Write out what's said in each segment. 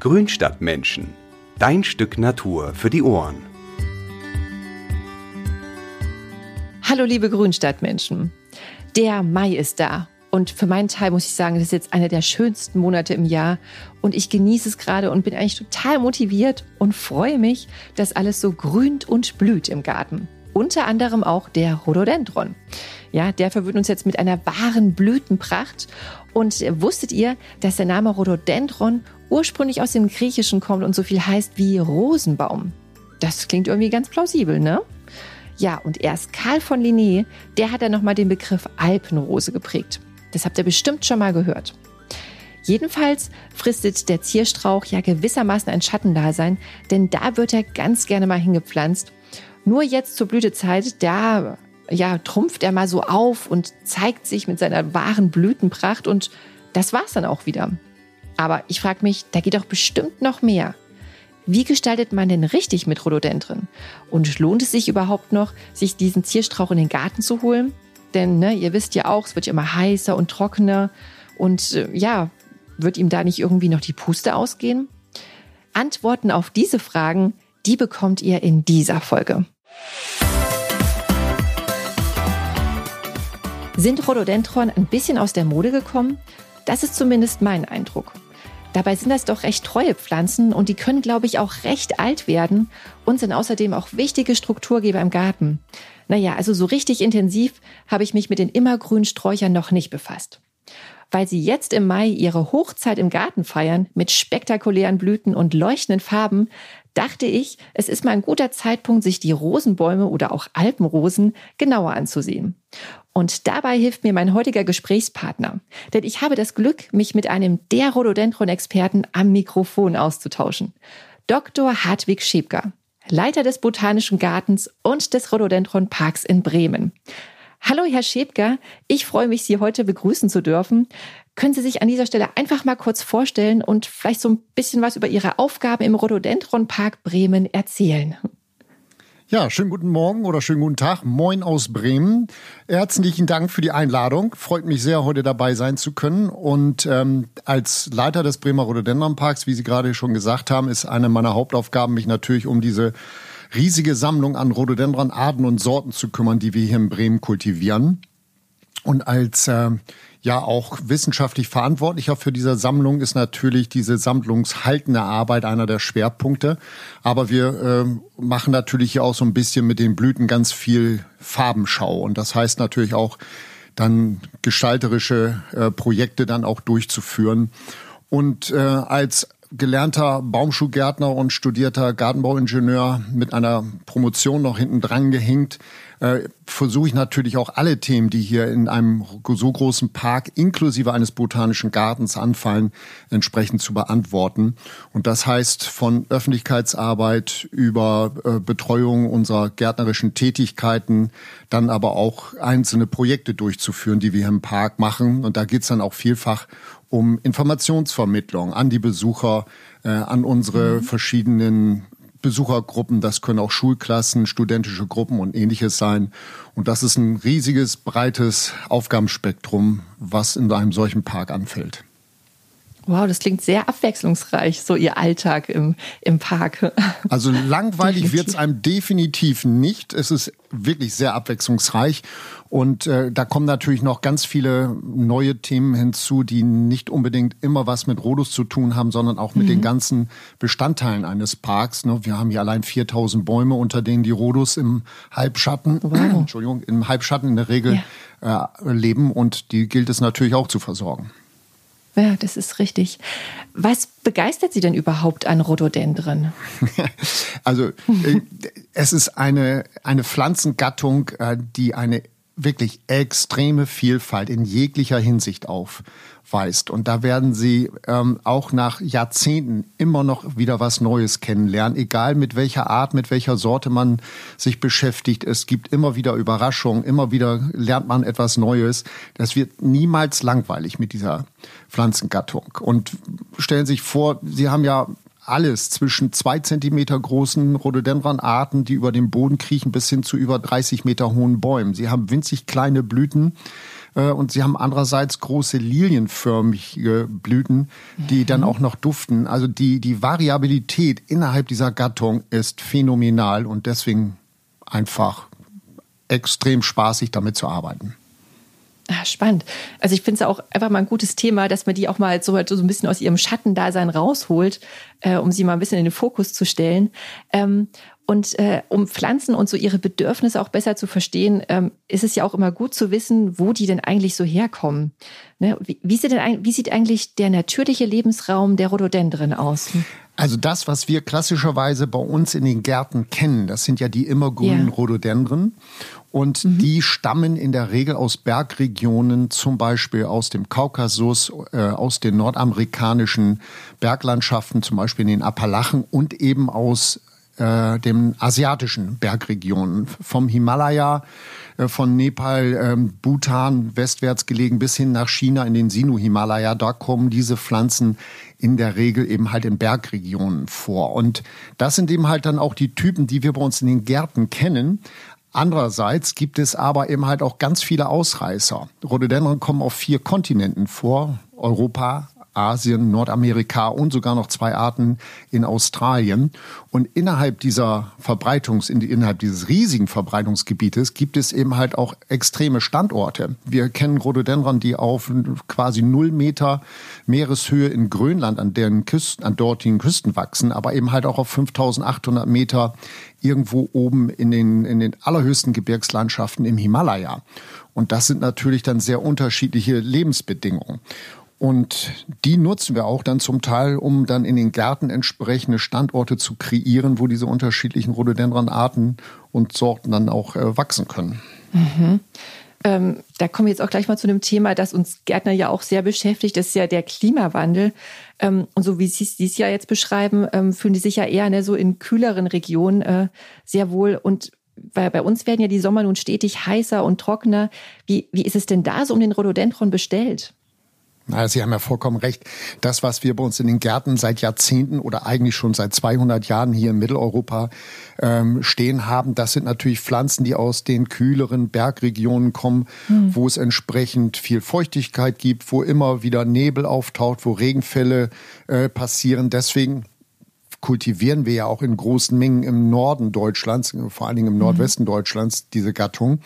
Grünstadtmenschen. Dein Stück Natur für die Ohren. Hallo liebe Grünstadtmenschen. Der Mai ist da. Und für meinen Teil muss ich sagen, das ist jetzt einer der schönsten Monate im Jahr. Und ich genieße es gerade und bin eigentlich total motiviert und freue mich, dass alles so grünt und blüht im Garten. Unter anderem auch der Rhododendron. Ja, der verwöhnt uns jetzt mit einer wahren Blütenpracht. Und wusstet ihr, dass der Name Rhododendron ursprünglich aus dem Griechischen kommt und so viel heißt wie Rosenbaum? Das klingt irgendwie ganz plausibel, ne? Ja, und erst Karl von Linné, der hat dann nochmal den Begriff Alpenrose geprägt. Das habt ihr bestimmt schon mal gehört. Jedenfalls fristet der Zierstrauch ja gewissermaßen ein Schattendasein, denn da wird er ganz gerne mal hingepflanzt. Nur jetzt zur Blütezeit, da ja, trumpft er mal so auf und zeigt sich mit seiner wahren Blütenpracht und das war's dann auch wieder. Aber ich frage mich, da geht doch bestimmt noch mehr. Wie gestaltet man denn richtig mit Rhododendren? Und lohnt es sich überhaupt noch, sich diesen Zierstrauch in den Garten zu holen? Denn ne, ihr wisst ja auch, es wird ja immer heißer und trockener. Und äh, ja, wird ihm da nicht irgendwie noch die Puste ausgehen? Antworten auf diese Fragen, die bekommt ihr in dieser Folge. Sind Rhododendron ein bisschen aus der Mode gekommen? Das ist zumindest mein Eindruck. Dabei sind das doch recht treue Pflanzen und die können, glaube ich, auch recht alt werden und sind außerdem auch wichtige Strukturgeber im Garten. Naja, also so richtig intensiv habe ich mich mit den immergrünen Sträuchern noch nicht befasst. Weil sie jetzt im Mai ihre Hochzeit im Garten feiern mit spektakulären Blüten und leuchtenden Farben, dachte ich, es ist mal ein guter Zeitpunkt, sich die Rosenbäume oder auch Alpenrosen genauer anzusehen. Und dabei hilft mir mein heutiger Gesprächspartner. Denn ich habe das Glück, mich mit einem der Rhododendron-Experten am Mikrofon auszutauschen. Dr. Hartwig Schäbker, Leiter des Botanischen Gartens und des Rhododendron Parks in Bremen. Hallo, Herr Schäbker. Ich freue mich, Sie heute begrüßen zu dürfen. Können Sie sich an dieser Stelle einfach mal kurz vorstellen und vielleicht so ein bisschen was über Ihre Aufgaben im Rhododendron Park Bremen erzählen? Ja, schönen guten Morgen oder schönen guten Tag. Moin aus Bremen. Herzlichen Dank für die Einladung. Freut mich sehr, heute dabei sein zu können. Und ähm, als Leiter des Bremer Rhododendron Parks, wie Sie gerade schon gesagt haben, ist eine meiner Hauptaufgaben, mich natürlich um diese riesige Sammlung an Rhododendron-Arten und Sorten zu kümmern, die wir hier in Bremen kultivieren. Und als äh, ja auch wissenschaftlich Verantwortlicher für diese Sammlung ist natürlich diese sammlungshaltende Arbeit einer der Schwerpunkte. Aber wir äh, machen natürlich hier auch so ein bisschen mit den Blüten ganz viel Farbenschau. Und das heißt natürlich auch, dann gestalterische äh, Projekte dann auch durchzuführen. Und äh, als gelernter Baumschuhgärtner und studierter Gartenbauingenieur mit einer Promotion noch hinten dran gehängt, äh, versuche ich natürlich auch alle Themen, die hier in einem so großen Park inklusive eines botanischen Gartens anfallen, entsprechend zu beantworten. Und das heißt von Öffentlichkeitsarbeit über äh, Betreuung unserer gärtnerischen Tätigkeiten, dann aber auch einzelne Projekte durchzuführen, die wir hier im Park machen. Und da geht es dann auch vielfach um Informationsvermittlung an die Besucher, äh, an unsere mhm. verschiedenen Besuchergruppen, das können auch Schulklassen, studentische Gruppen und ähnliches sein. Und das ist ein riesiges, breites Aufgabenspektrum, was in einem solchen Park anfällt. Wow, das klingt sehr abwechslungsreich, so Ihr Alltag im, im Park. Also langweilig wird es einem definitiv nicht. Es ist wirklich sehr abwechslungsreich. Und äh, da kommen natürlich noch ganz viele neue Themen hinzu, die nicht unbedingt immer was mit Rodus zu tun haben, sondern auch mit mhm. den ganzen Bestandteilen eines Parks. Ne? Wir haben hier allein 4000 Bäume, unter denen die Rodus im Halbschatten, wow. Entschuldigung, im Halbschatten in der Regel ja. äh, leben und die gilt es natürlich auch zu versorgen. Ja, das ist richtig. Was begeistert Sie denn überhaupt an Rhododendren? also äh, es ist eine, eine Pflanzengattung, äh, die eine wirklich extreme Vielfalt in jeglicher Hinsicht aufweist. Und da werden Sie ähm, auch nach Jahrzehnten immer noch wieder was Neues kennenlernen, egal mit welcher Art, mit welcher Sorte man sich beschäftigt. Es gibt immer wieder Überraschungen, immer wieder lernt man etwas Neues. Das wird niemals langweilig mit dieser Pflanzengattung. Und stellen Sie sich vor, Sie haben ja alles zwischen zwei Zentimeter großen Rhododendron-Arten, die über den Boden kriechen, bis hin zu über 30 Meter hohen Bäumen. Sie haben winzig kleine Blüten, und sie haben andererseits große lilienförmige Blüten, die mhm. dann auch noch duften. Also die, die Variabilität innerhalb dieser Gattung ist phänomenal und deswegen einfach extrem spaßig damit zu arbeiten. Ah, spannend. Also ich finde es auch einfach mal ein gutes Thema, dass man die auch mal so, so ein bisschen aus ihrem Schattendasein rausholt, äh, um sie mal ein bisschen in den Fokus zu stellen. Ähm, und äh, um Pflanzen und so ihre Bedürfnisse auch besser zu verstehen, ähm, ist es ja auch immer gut zu wissen, wo die denn eigentlich so herkommen. Ne? Wie, wie, sieht denn, wie sieht eigentlich der natürliche Lebensraum der Rhododendren aus? Also das, was wir klassischerweise bei uns in den Gärten kennen, das sind ja die immergrünen ja. Rhododendren. Und mhm. die stammen in der Regel aus Bergregionen, zum Beispiel aus dem Kaukasus, äh, aus den nordamerikanischen Berglandschaften, zum Beispiel in den Appalachen und eben aus äh, den asiatischen Bergregionen, vom Himalaya, äh, von Nepal, äh, Bhutan westwärts gelegen bis hin nach China in den Sinu-Himalaya. Da kommen diese Pflanzen in der Regel eben halt in Bergregionen vor. Und das sind eben halt dann auch die Typen, die wir bei uns in den Gärten kennen. Andererseits gibt es aber eben halt auch ganz viele Ausreißer. Rhododendron kommen auf vier Kontinenten vor. Europa, Asien, Nordamerika und sogar noch zwei Arten in Australien. Und innerhalb dieser Verbreitungs, innerhalb dieses riesigen Verbreitungsgebietes gibt es eben halt auch extreme Standorte. Wir kennen Rhododendron, die auf quasi null Meter Meereshöhe in Grönland an deren Küsten, an dortigen Küsten wachsen, aber eben halt auch auf 5800 Meter irgendwo oben in den, in den allerhöchsten Gebirgslandschaften im Himalaya. Und das sind natürlich dann sehr unterschiedliche Lebensbedingungen. Und die nutzen wir auch dann zum Teil, um dann in den Gärten entsprechende Standorte zu kreieren, wo diese unterschiedlichen Rhododendronarten und Sorten dann auch äh, wachsen können. Mhm. Ähm, da kommen wir jetzt auch gleich mal zu einem Thema, das uns Gärtner ja auch sehr beschäftigt, das ist ja der Klimawandel. Ähm, und so wie Sie es ja jetzt beschreiben, ähm, fühlen die sich ja eher ne, so in kühleren Regionen äh, sehr wohl. Und weil bei uns werden ja die Sommer nun stetig heißer und trockener. Wie, wie ist es denn da so um den Rhododendron bestellt? Na, Sie haben ja vollkommen recht. Das, was wir bei uns in den Gärten seit Jahrzehnten oder eigentlich schon seit 200 Jahren hier in Mitteleuropa ähm, stehen haben, das sind natürlich Pflanzen, die aus den kühleren Bergregionen kommen, mhm. wo es entsprechend viel Feuchtigkeit gibt, wo immer wieder Nebel auftaucht, wo Regenfälle äh, passieren. Deswegen kultivieren wir ja auch in großen Mengen im Norden Deutschlands, vor allen Dingen im Nordwesten mhm. Deutschlands, diese Gattung.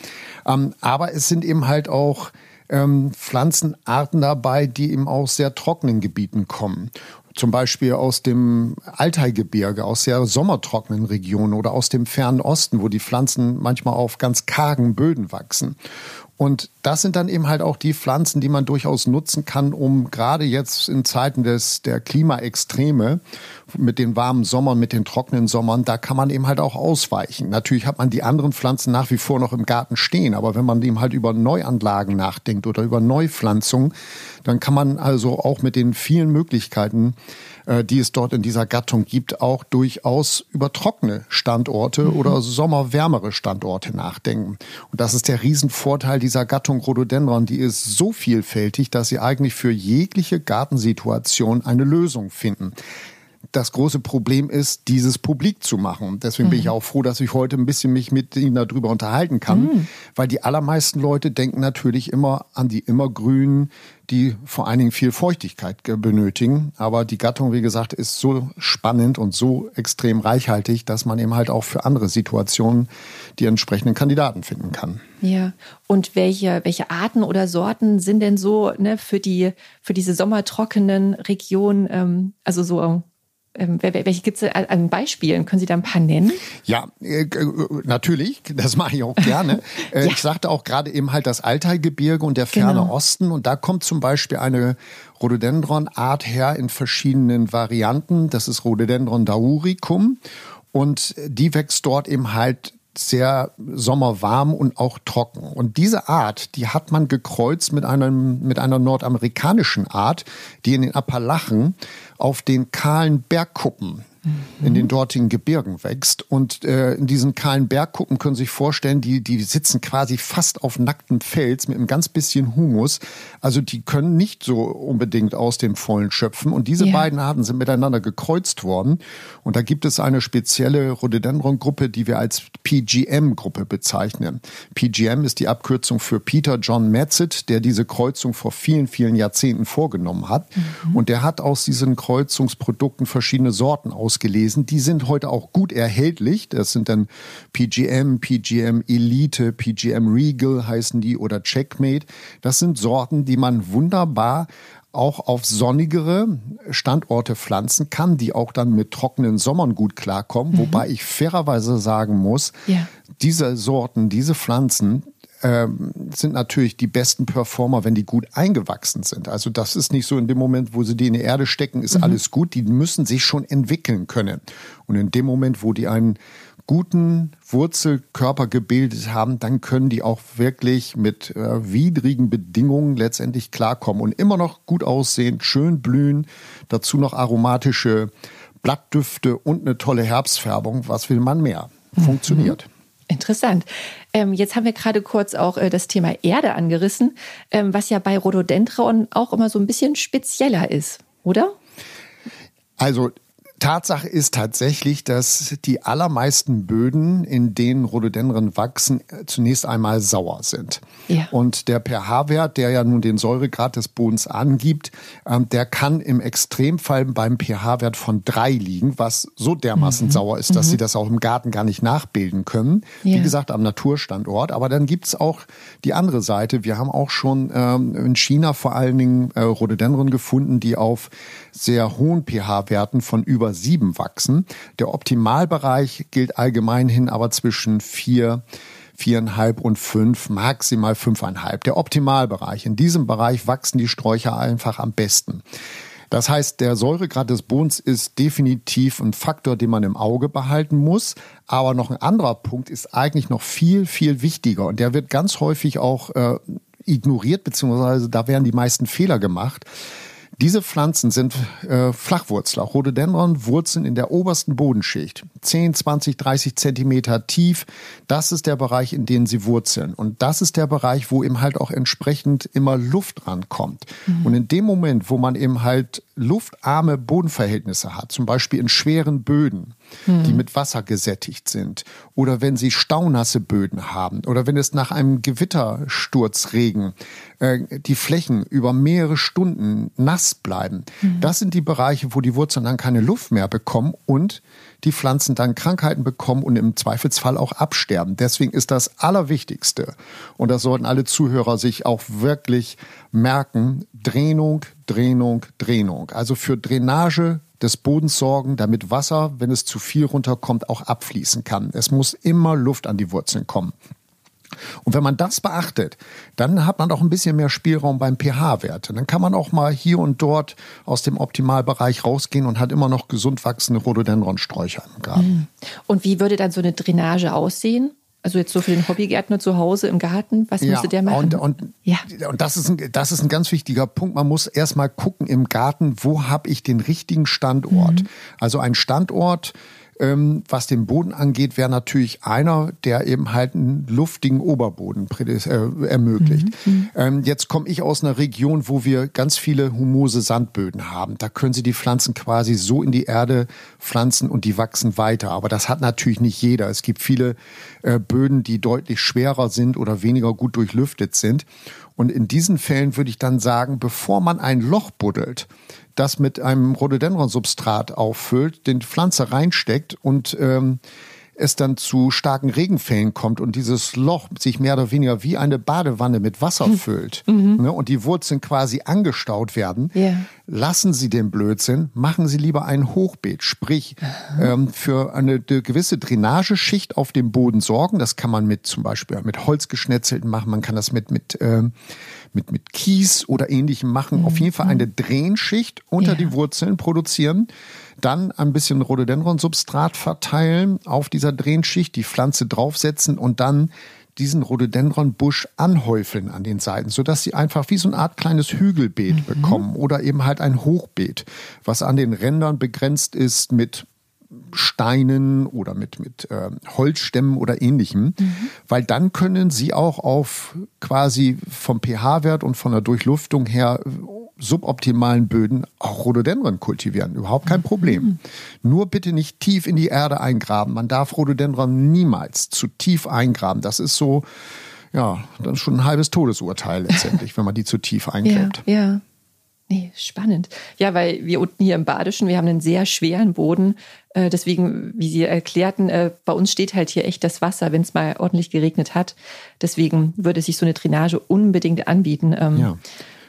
Ähm, aber es sind eben halt auch ähm, Pflanzenarten dabei, die eben aus sehr trockenen Gebieten kommen. Zum Beispiel aus dem Altaigebirge, aus sehr sommertrockenen Regionen oder aus dem fernen Osten, wo die Pflanzen manchmal auf ganz kargen Böden wachsen. Und das sind dann eben halt auch die Pflanzen, die man durchaus nutzen kann, um gerade jetzt in Zeiten des, der Klimaextreme mit den warmen Sommern, mit den trockenen Sommern, da kann man eben halt auch ausweichen. Natürlich hat man die anderen Pflanzen nach wie vor noch im Garten stehen, aber wenn man eben halt über Neuanlagen nachdenkt oder über Neupflanzung, dann kann man also auch mit den vielen Möglichkeiten die es dort in dieser Gattung gibt, auch durchaus über trockene Standorte mhm. oder sommerwärmere Standorte nachdenken. Und das ist der Riesenvorteil dieser Gattung Rhododendron. Die ist so vielfältig, dass sie eigentlich für jegliche Gartensituation eine Lösung finden das große Problem ist, dieses publik zu machen. Deswegen mhm. bin ich mhm. auch froh, dass ich heute ein bisschen mich mit Ihnen darüber unterhalten kann, mhm. weil die allermeisten Leute denken natürlich immer an die immergrünen, die vor allen Dingen viel Feuchtigkeit benötigen. Aber die Gattung, wie gesagt, ist so spannend und so extrem reichhaltig, dass man eben halt auch für andere Situationen die entsprechenden Kandidaten finden kann. Ja, und welche, welche Arten oder Sorten sind denn so ne, für, die, für diese sommertrockenen Regionen, ähm, also so welche gibt es an Beispielen? Können Sie da ein paar nennen? Ja, äh, äh, natürlich. Das mache ich auch gerne. Äh, ja. Ich sagte auch gerade eben halt das Altai-Gebirge und der ferne genau. Osten. Und da kommt zum Beispiel eine Rhododendron-Art her in verschiedenen Varianten. Das ist Rhododendron dauricum. Und die wächst dort eben halt sehr sommerwarm und auch trocken. Und diese Art, die hat man gekreuzt mit einem, mit einer nordamerikanischen Art, die in den Appalachen auf den kahlen Bergkuppen in den dortigen Gebirgen wächst. Und äh, in diesen kahlen Bergkuppen können Sie sich vorstellen, die, die sitzen quasi fast auf nacktem Fels mit einem ganz bisschen Humus. Also die können nicht so unbedingt aus dem Vollen schöpfen. Und diese ja. beiden Arten sind miteinander gekreuzt worden. Und da gibt es eine spezielle Rhododendron-Gruppe, die wir als PGM-Gruppe bezeichnen. PGM ist die Abkürzung für Peter John Metzit, der diese Kreuzung vor vielen, vielen Jahrzehnten vorgenommen hat. Mhm. Und der hat aus diesen Kreuzungsprodukten verschiedene Sorten ausgelesen. Die sind heute auch gut erhältlich. Das sind dann PGM, PGM Elite, PGM Regal heißen die oder Checkmate. Das sind Sorten, die man wunderbar auch auf sonnigere Standorte pflanzen kann, die auch dann mit trockenen Sommern gut klarkommen. Mhm. Wobei ich fairerweise sagen muss, ja. diese Sorten, diese Pflanzen, ähm, sind natürlich die besten Performer, wenn die gut eingewachsen sind. Also das ist nicht so in dem Moment, wo sie die in die Erde stecken, ist mhm. alles gut. Die müssen sich schon entwickeln können. Und in dem Moment, wo die einen guten Wurzelkörper gebildet haben, dann können die auch wirklich mit äh, widrigen Bedingungen letztendlich klarkommen und immer noch gut aussehen, schön blühen, dazu noch aromatische Blattdüfte und eine tolle Herbstfärbung. Was will man mehr? Mhm. Funktioniert. Mhm. Interessant. Ähm, jetzt haben wir gerade kurz auch äh, das Thema Erde angerissen, ähm, was ja bei Rhododendron auch immer so ein bisschen spezieller ist, oder? Also Tatsache ist tatsächlich, dass die allermeisten Böden, in denen Rhododendren wachsen, zunächst einmal sauer sind. Ja. Und der pH-Wert, der ja nun den Säuregrad des Bodens angibt, ähm, der kann im Extremfall beim pH-Wert von drei liegen, was so dermaßen mhm. sauer ist, dass mhm. sie das auch im Garten gar nicht nachbilden können. Ja. Wie gesagt, am Naturstandort. Aber dann gibt's auch die andere Seite. Wir haben auch schon ähm, in China vor allen Dingen äh, Rhododendren gefunden, die auf sehr hohen pH-Werten von über sieben wachsen. Der Optimalbereich gilt allgemein hin aber zwischen vier viereinhalb und fünf, maximal fünfeinhalb. Der Optimalbereich. In diesem Bereich wachsen die Sträucher einfach am besten. Das heißt, der Säuregrad des Bodens ist definitiv ein Faktor, den man im Auge behalten muss. Aber noch ein anderer Punkt ist eigentlich noch viel, viel wichtiger. Und der wird ganz häufig auch äh, ignoriert, beziehungsweise da werden die meisten Fehler gemacht. Diese Pflanzen sind äh, Flachwurzler. Rhododendron wurzeln in der obersten Bodenschicht. 10, 20, 30 Zentimeter tief. Das ist der Bereich, in dem sie wurzeln. Und das ist der Bereich, wo eben halt auch entsprechend immer Luft rankommt. Mhm. Und in dem Moment, wo man eben halt luftarme Bodenverhältnisse hat, zum Beispiel in schweren Böden, die hm. mit Wasser gesättigt sind, oder wenn sie staunasse Böden haben, oder wenn es nach einem Gewittersturzregen äh, die Flächen über mehrere Stunden nass bleiben. Mhm. Das sind die Bereiche, wo die Wurzeln dann keine Luft mehr bekommen und die Pflanzen dann Krankheiten bekommen und im Zweifelsfall auch absterben. Deswegen ist das Allerwichtigste, und das sollten alle Zuhörer sich auch wirklich merken, Dränung, Dränung, Dränung. Also für Drainage des Bodens sorgen, damit Wasser, wenn es zu viel runterkommt, auch abfließen kann. Es muss immer Luft an die Wurzeln kommen. Und wenn man das beachtet, dann hat man auch ein bisschen mehr Spielraum beim pH-Wert. Dann kann man auch mal hier und dort aus dem Optimalbereich rausgehen und hat immer noch gesund wachsende Rhododendronsträucher im Garten. Hm. Und wie würde dann so eine Drainage aussehen? Also jetzt so für den Hobbygärtner zu Hause im Garten, was ja, müsste der machen? Und, und, ja. und das, ist ein, das ist ein ganz wichtiger Punkt. Man muss erstmal gucken im Garten, wo habe ich den richtigen Standort. Mhm. Also ein Standort, was den Boden angeht, wäre natürlich einer, der eben halt einen luftigen Oberboden äh, ermöglicht. Mhm. mhm. Ähm, jetzt komme ich aus einer Region, wo wir ganz viele humose Sandböden haben. Da können Sie die Pflanzen quasi so in die Erde pflanzen und die wachsen weiter. Aber das hat natürlich nicht jeder. Es gibt viele äh, Böden, die deutlich schwerer sind oder weniger gut durchlüftet sind. Und in diesen Fällen würde ich dann sagen, bevor man ein Loch buddelt, das mit einem Rhododendron-Substrat auffüllt, den Pflanze reinsteckt und ähm, es dann zu starken Regenfällen kommt und dieses Loch sich mehr oder weniger wie eine Badewanne mit Wasser hm. füllt mhm. ne, und die Wurzeln quasi angestaut werden, yeah. lassen Sie den Blödsinn, machen Sie lieber ein Hochbeet, sprich ähm, für eine, eine, gewisse Drainageschicht auf dem Boden sorgen. Das kann man mit zum Beispiel mit Holzgeschnetzelten machen, man kann das mit mit ähm, mit, mit Kies oder ähnlichem machen. Mhm. Auf jeden Fall eine Drehenschicht unter ja. die Wurzeln produzieren dann ein bisschen Rhododendron-Substrat verteilen auf dieser Drehenschicht, die Pflanze draufsetzen und dann diesen Rhododendron-Busch anhäufeln an den Seiten, sodass sie einfach wie so eine Art kleines Hügelbeet mhm. bekommen oder eben halt ein Hochbeet, was an den Rändern begrenzt ist mit Steinen oder mit, mit äh, Holzstämmen oder ähnlichem, mhm. weil dann können sie auch auf quasi vom pH-Wert und von der Durchluftung her suboptimalen Böden auch Rhododendron kultivieren. Überhaupt kein Problem. Mhm. Nur bitte nicht tief in die Erde eingraben. Man darf Rhododendron niemals zu tief eingraben. Das ist so, ja, dann schon ein halbes Todesurteil letztendlich, wenn man die zu tief eingräbt. Ja, ja. Nee, spannend. Ja, weil wir unten hier im Badischen, wir haben einen sehr schweren Boden. Äh, deswegen, wie Sie erklärten, äh, bei uns steht halt hier echt das Wasser, wenn es mal ordentlich geregnet hat. Deswegen würde sich so eine Drainage unbedingt anbieten. Ähm, ja.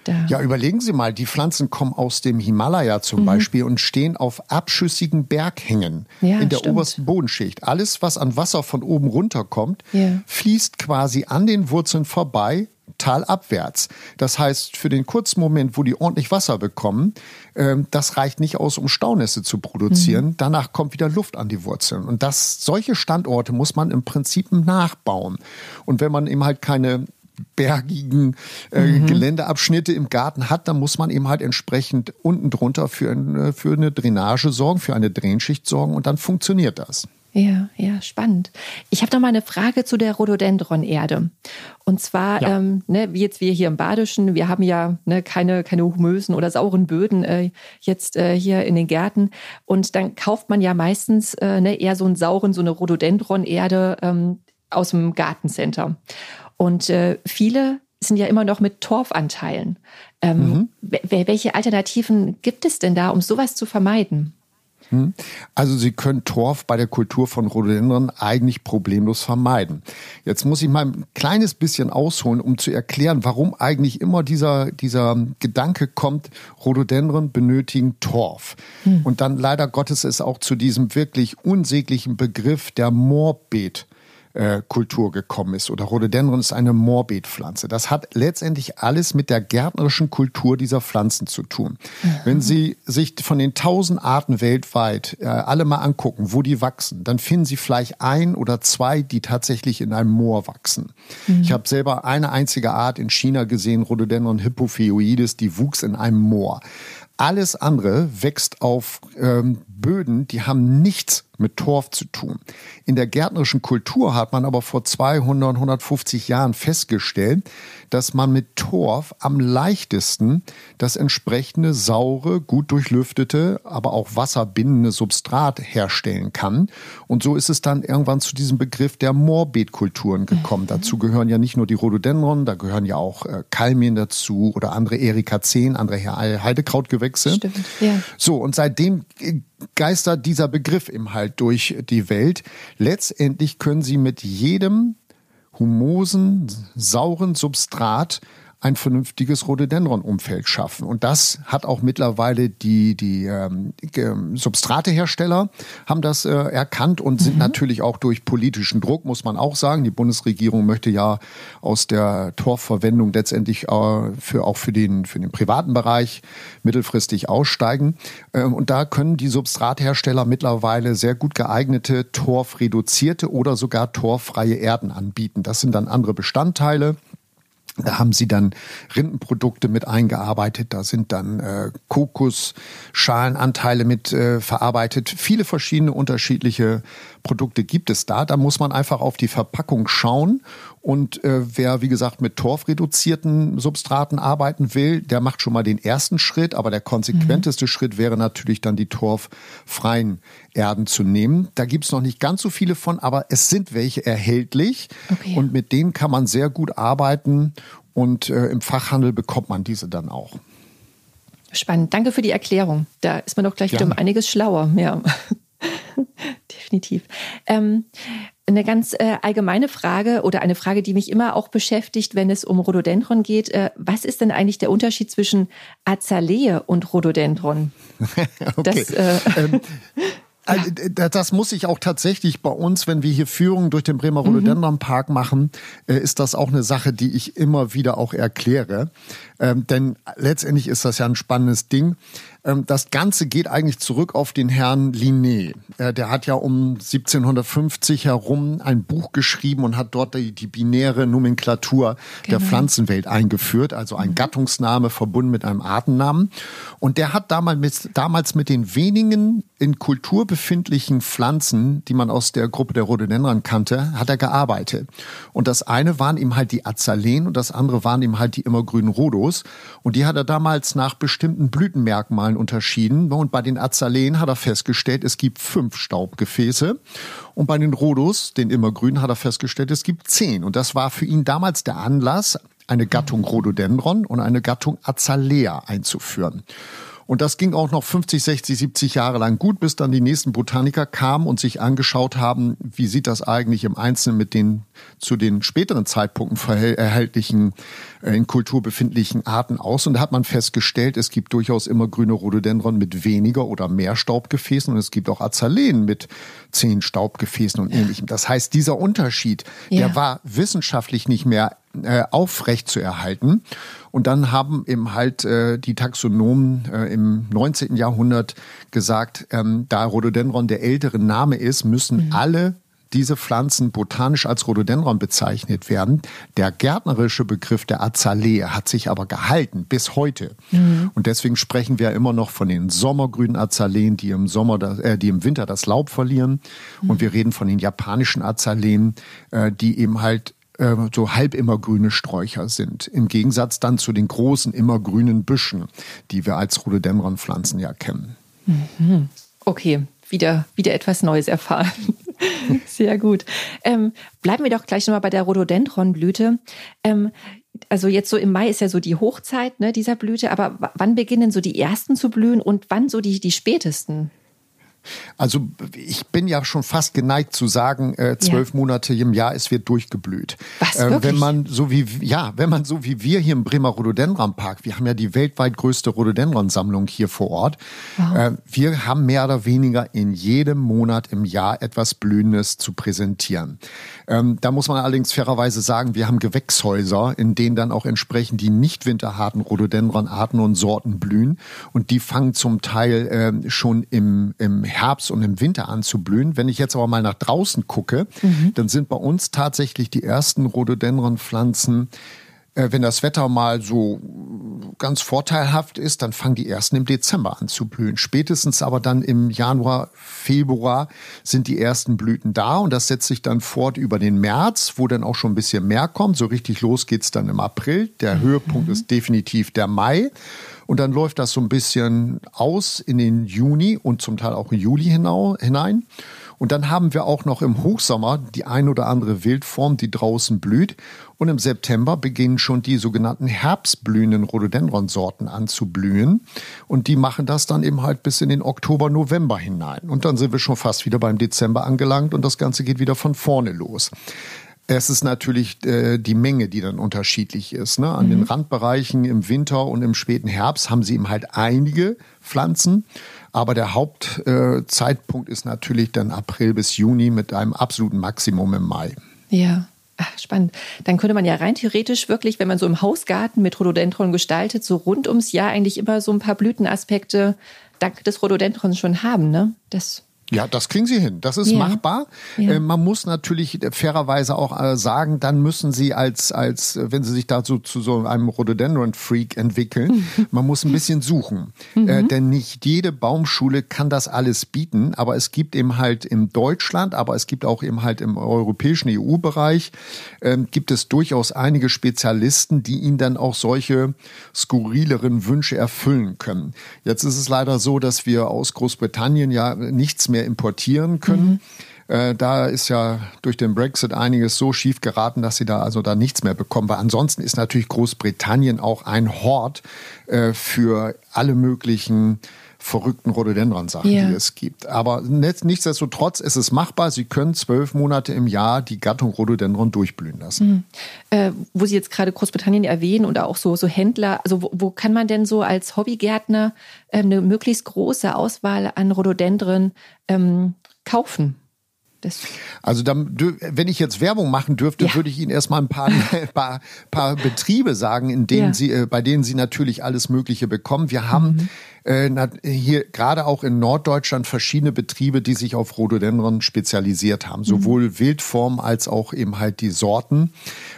Da. Ja, überlegen Sie mal, die Pflanzen kommen aus dem Himalaya zum mhm. Beispiel und stehen auf abschüssigen Berghängen ja, in der stimmt. obersten Bodenschicht. Alles, was an Wasser von oben runterkommt, ja. fließt quasi an den Wurzeln vorbei talabwärts. Das heißt, für den kurzen Moment, wo die ordentlich Wasser bekommen, äh, das reicht nicht aus, um Staunässe zu produzieren. Mhm. Danach kommt wieder Luft an die Wurzeln. Und das, solche Standorte muss man im Prinzip nachbauen. Und wenn man eben halt keine bergigen äh, mhm. Geländeabschnitte im Garten hat, dann muss man eben halt entsprechend unten drunter für, ein, äh, für eine Drainage sorgen, für eine Drehenschicht sorgen und dann funktioniert das. Ja, ja, spannend. Ich habe noch mal eine Frage zu der Rhododendron-Erde. Und zwar, ja. ähm, ne, wie jetzt wir hier im Badischen, wir haben ja ne, keine, keine humösen oder sauren Böden äh, jetzt äh, hier in den Gärten. Und dann kauft man ja meistens äh, ne, eher so einen sauren, so eine Rhododendron-Erde ähm, aus dem Gartencenter. Und äh, viele sind ja immer noch mit Torfanteilen. Ähm, mhm. Welche Alternativen gibt es denn da, um sowas zu vermeiden? Hm? Also Sie können Torf bei der Kultur von Rhododendron eigentlich problemlos vermeiden. Jetzt muss ich mal ein kleines bisschen ausholen, um zu erklären, warum eigentlich immer dieser, dieser Gedanke kommt, Rhododendron benötigen Torf. Hm. Und dann leider Gottes es auch zu diesem wirklich unsäglichen Begriff der Moorbeet äh, Kultur gekommen ist. Oder Rhododendron ist eine Morbidpflanze. Das hat letztendlich alles mit der gärtnerischen Kultur dieser Pflanzen zu tun. Mhm. Wenn Sie sich von den tausend Arten weltweit äh, alle mal angucken, wo die wachsen, dann finden Sie vielleicht ein oder zwei, die tatsächlich in einem Moor wachsen. Mhm. Ich habe selber eine einzige Art in China gesehen, Rhododendron hippophoioides, die wuchs in einem Moor. Alles andere wächst auf ähm, Böden, die haben nichts mit Torf zu tun. In der gärtnerischen Kultur hat man aber vor 200, 150 Jahren festgestellt, dass man mit Torf am leichtesten das entsprechende saure, gut durchlüftete, aber auch wasserbindende Substrat herstellen kann. Und so ist es dann irgendwann zu diesem Begriff der Morbidkulturen gekommen. Mhm. Dazu gehören ja nicht nur die Rhododendron, da gehören ja auch äh, Kalmien dazu oder andere Erikazeen, andere Heidekrautgewächse. Stimmt, ja. So, und seitdem äh, geistert dieser Begriff im halt durch die Welt. Letztendlich können Sie mit jedem humosen, sauren Substrat ein vernünftiges Rhododendron-Umfeld schaffen. Und das hat auch mittlerweile die, die ähm, Substratehersteller haben das äh, erkannt und sind mhm. natürlich auch durch politischen Druck, muss man auch sagen. Die Bundesregierung möchte ja aus der Torfverwendung letztendlich äh, für, auch für den, für den privaten Bereich mittelfristig aussteigen. Ähm, und da können die Substrathersteller mittlerweile sehr gut geeignete torfreduzierte oder sogar torffreie Erden anbieten. Das sind dann andere Bestandteile. Da haben sie dann Rindenprodukte mit eingearbeitet, da sind dann äh, Kokosschalenanteile mit äh, verarbeitet. Viele verschiedene unterschiedliche Produkte gibt es da. Da muss man einfach auf die Verpackung schauen. Und äh, wer, wie gesagt, mit torfreduzierten Substraten arbeiten will, der macht schon mal den ersten Schritt. Aber der konsequenteste mhm. Schritt wäre natürlich dann die torffreien Erden zu nehmen. Da gibt's noch nicht ganz so viele von, aber es sind welche erhältlich. Okay. Und mit denen kann man sehr gut arbeiten. Und äh, im Fachhandel bekommt man diese dann auch. Spannend. Danke für die Erklärung. Da ist man doch gleich wieder um einiges schlauer. Ja. Definitiv. Ähm, eine ganz äh, allgemeine Frage oder eine Frage, die mich immer auch beschäftigt, wenn es um Rhododendron geht. Äh, was ist denn eigentlich der Unterschied zwischen Azalee und Rhododendron? okay. Das, äh, ähm, also, das muss ich auch tatsächlich bei uns, wenn wir hier Führungen durch den Bremer Rhododendron Park machen, äh, ist das auch eine Sache, die ich immer wieder auch erkläre. Ähm, denn letztendlich ist das ja ein spannendes Ding. Ähm, das Ganze geht eigentlich zurück auf den Herrn Linné. Äh, der hat ja um 1750 herum ein Buch geschrieben und hat dort die, die binäre Nomenklatur genau. der Pflanzenwelt eingeführt, also ein mhm. Gattungsname verbunden mit einem Artennamen. Und der hat damals mit, damals mit den wenigen in Kultur befindlichen Pflanzen, die man aus der Gruppe der Rhododendron kannte, hat er gearbeitet. Und das eine waren ihm halt die Azaleen und das andere waren ihm halt die immergrünen Rhodos. Und die hat er damals nach bestimmten Blütenmerkmalen unterschieden. Und bei den Azaleen hat er festgestellt, es gibt fünf Staubgefäße. Und bei den Rhodos, den immergrünen, hat er festgestellt, es gibt zehn. Und das war für ihn damals der Anlass, eine Gattung Rhododendron und eine Gattung Azalea einzuführen. Und das ging auch noch 50, 60, 70 Jahre lang gut, bis dann die nächsten Botaniker kamen und sich angeschaut haben, wie sieht das eigentlich im Einzelnen mit den zu den späteren Zeitpunkten erhältlichen äh, in Kultur befindlichen Arten aus. Und da hat man festgestellt, es gibt durchaus immer grüne Rhododendron mit weniger oder mehr Staubgefäßen und es gibt auch Azaleen mit zehn Staubgefäßen und ähnlichem. Das heißt, dieser Unterschied, ja. der war wissenschaftlich nicht mehr äh, aufrecht zu erhalten. Und dann haben eben halt äh, die Taxonomen äh, im 19. Jahrhundert gesagt, ähm, da Rhododendron der ältere Name ist, müssen mhm. alle diese Pflanzen botanisch als Rhododendron bezeichnet werden. Der gärtnerische Begriff der Azalee hat sich aber gehalten bis heute. Mhm. Und deswegen sprechen wir immer noch von den sommergrünen Azaleen, die im Sommer, äh, die im Winter das Laub verlieren. Mhm. Und wir reden von den japanischen Azaleen, äh, die eben halt äh, so halb immergrüne Sträucher sind. Im Gegensatz dann zu den großen immergrünen Büschen, die wir als Rhododendron-Pflanzen ja kennen. Mhm. Okay, wieder, wieder etwas Neues erfahren. Sehr gut. Ähm, bleiben wir doch gleich nochmal bei der Rhododendronblüte. Ähm, also jetzt so im Mai ist ja so die Hochzeit ne, dieser Blüte, aber wann beginnen so die ersten zu blühen und wann so die, die spätesten? Also ich bin ja schon fast geneigt zu sagen, äh, zwölf ja. Monate im Jahr, es wird durchgeblüht. Was, äh, wenn man so wie ja, wenn man so wie wir hier im Bremer Rhododendron Park, wir haben ja die weltweit größte Rhododendron-Sammlung hier vor Ort. Wow. Äh, wir haben mehr oder weniger in jedem Monat im Jahr etwas Blühendes zu präsentieren. Ähm, da muss man allerdings fairerweise sagen, wir haben Gewächshäuser, in denen dann auch entsprechend die nicht winterharten Rhododendron-Arten und Sorten blühen und die fangen zum Teil äh, schon im, im Herbst und im Winter an zu blühen. Wenn ich jetzt aber mal nach draußen gucke, mhm. dann sind bei uns tatsächlich die ersten Rhododendron-Pflanzen äh, wenn das Wetter mal so ganz vorteilhaft ist, dann fangen die ersten im Dezember an zu blühen. Spätestens aber dann im Januar, Februar sind die ersten Blüten da und das setzt sich dann fort über den März, wo dann auch schon ein bisschen mehr kommt. So richtig los geht's dann im April. Der mhm. Höhepunkt ist definitiv der Mai. Und dann läuft das so ein bisschen aus in den Juni und zum Teil auch Juli hinein. Und dann haben wir auch noch im Hochsommer die ein oder andere Wildform, die draußen blüht. Und im September beginnen schon die sogenannten herbstblühenden Rhododendron-Sorten an zu blühen. Und die machen das dann eben halt bis in den Oktober, November hinein. Und dann sind wir schon fast wieder beim Dezember angelangt und das Ganze geht wieder von vorne los. Es ist natürlich äh, die Menge, die dann unterschiedlich ist. Ne? An mhm. den Randbereichen im Winter und im späten Herbst haben sie eben halt einige Pflanzen. Aber der Hauptzeitpunkt äh, ist natürlich dann April bis Juni mit einem absoluten Maximum im Mai. Ja. Ach, spannend. Dann könnte man ja rein theoretisch wirklich, wenn man so im Hausgarten mit Rhododendron gestaltet, so rund ums Jahr eigentlich immer so ein paar Blütenaspekte dank des Rhododendrons schon haben, ne? Das ja, das kriegen sie hin. Das ist ja. machbar. Ja. Äh, man muss natürlich fairerweise auch äh, sagen, dann müssen sie als, als wenn sie sich dazu zu so einem Rhododendron-Freak entwickeln, man muss ein bisschen suchen. Mhm. Äh, denn nicht jede Baumschule kann das alles bieten. Aber es gibt eben halt in Deutschland, aber es gibt auch eben halt im europäischen EU-Bereich, äh, gibt es durchaus einige Spezialisten, die ihnen dann auch solche skurrileren Wünsche erfüllen können. Jetzt ist es leider so, dass wir aus Großbritannien ja nichts mehr mehr importieren können. Mhm. Äh, da ist ja durch den Brexit einiges so schief geraten, dass sie da also da nichts mehr bekommen. Weil ansonsten ist natürlich Großbritannien auch ein Hort äh, für alle möglichen verrückten Rhododendron-Sachen, ja. die es gibt. Aber nichtsdestotrotz ist es machbar. Sie können zwölf Monate im Jahr die Gattung Rhododendron durchblühen lassen. Mhm. Äh, wo Sie jetzt gerade Großbritannien erwähnen und auch so, so Händler, also wo, wo kann man denn so als Hobbygärtner äh, eine möglichst große Auswahl an Rhododendren ähm, kaufen? Also dann, wenn ich jetzt Werbung machen dürfte, ja. würde ich Ihnen erstmal ein paar, paar, paar Betriebe sagen, in denen ja. Sie, äh, bei denen Sie natürlich alles Mögliche bekommen. Wir haben mhm äh, hier gerade auch in Norddeutschland verschiedene Betriebe, die sich auf Rhododendron spezialisiert haben, sowohl mhm. Wildform als auch eben halt die Sorten.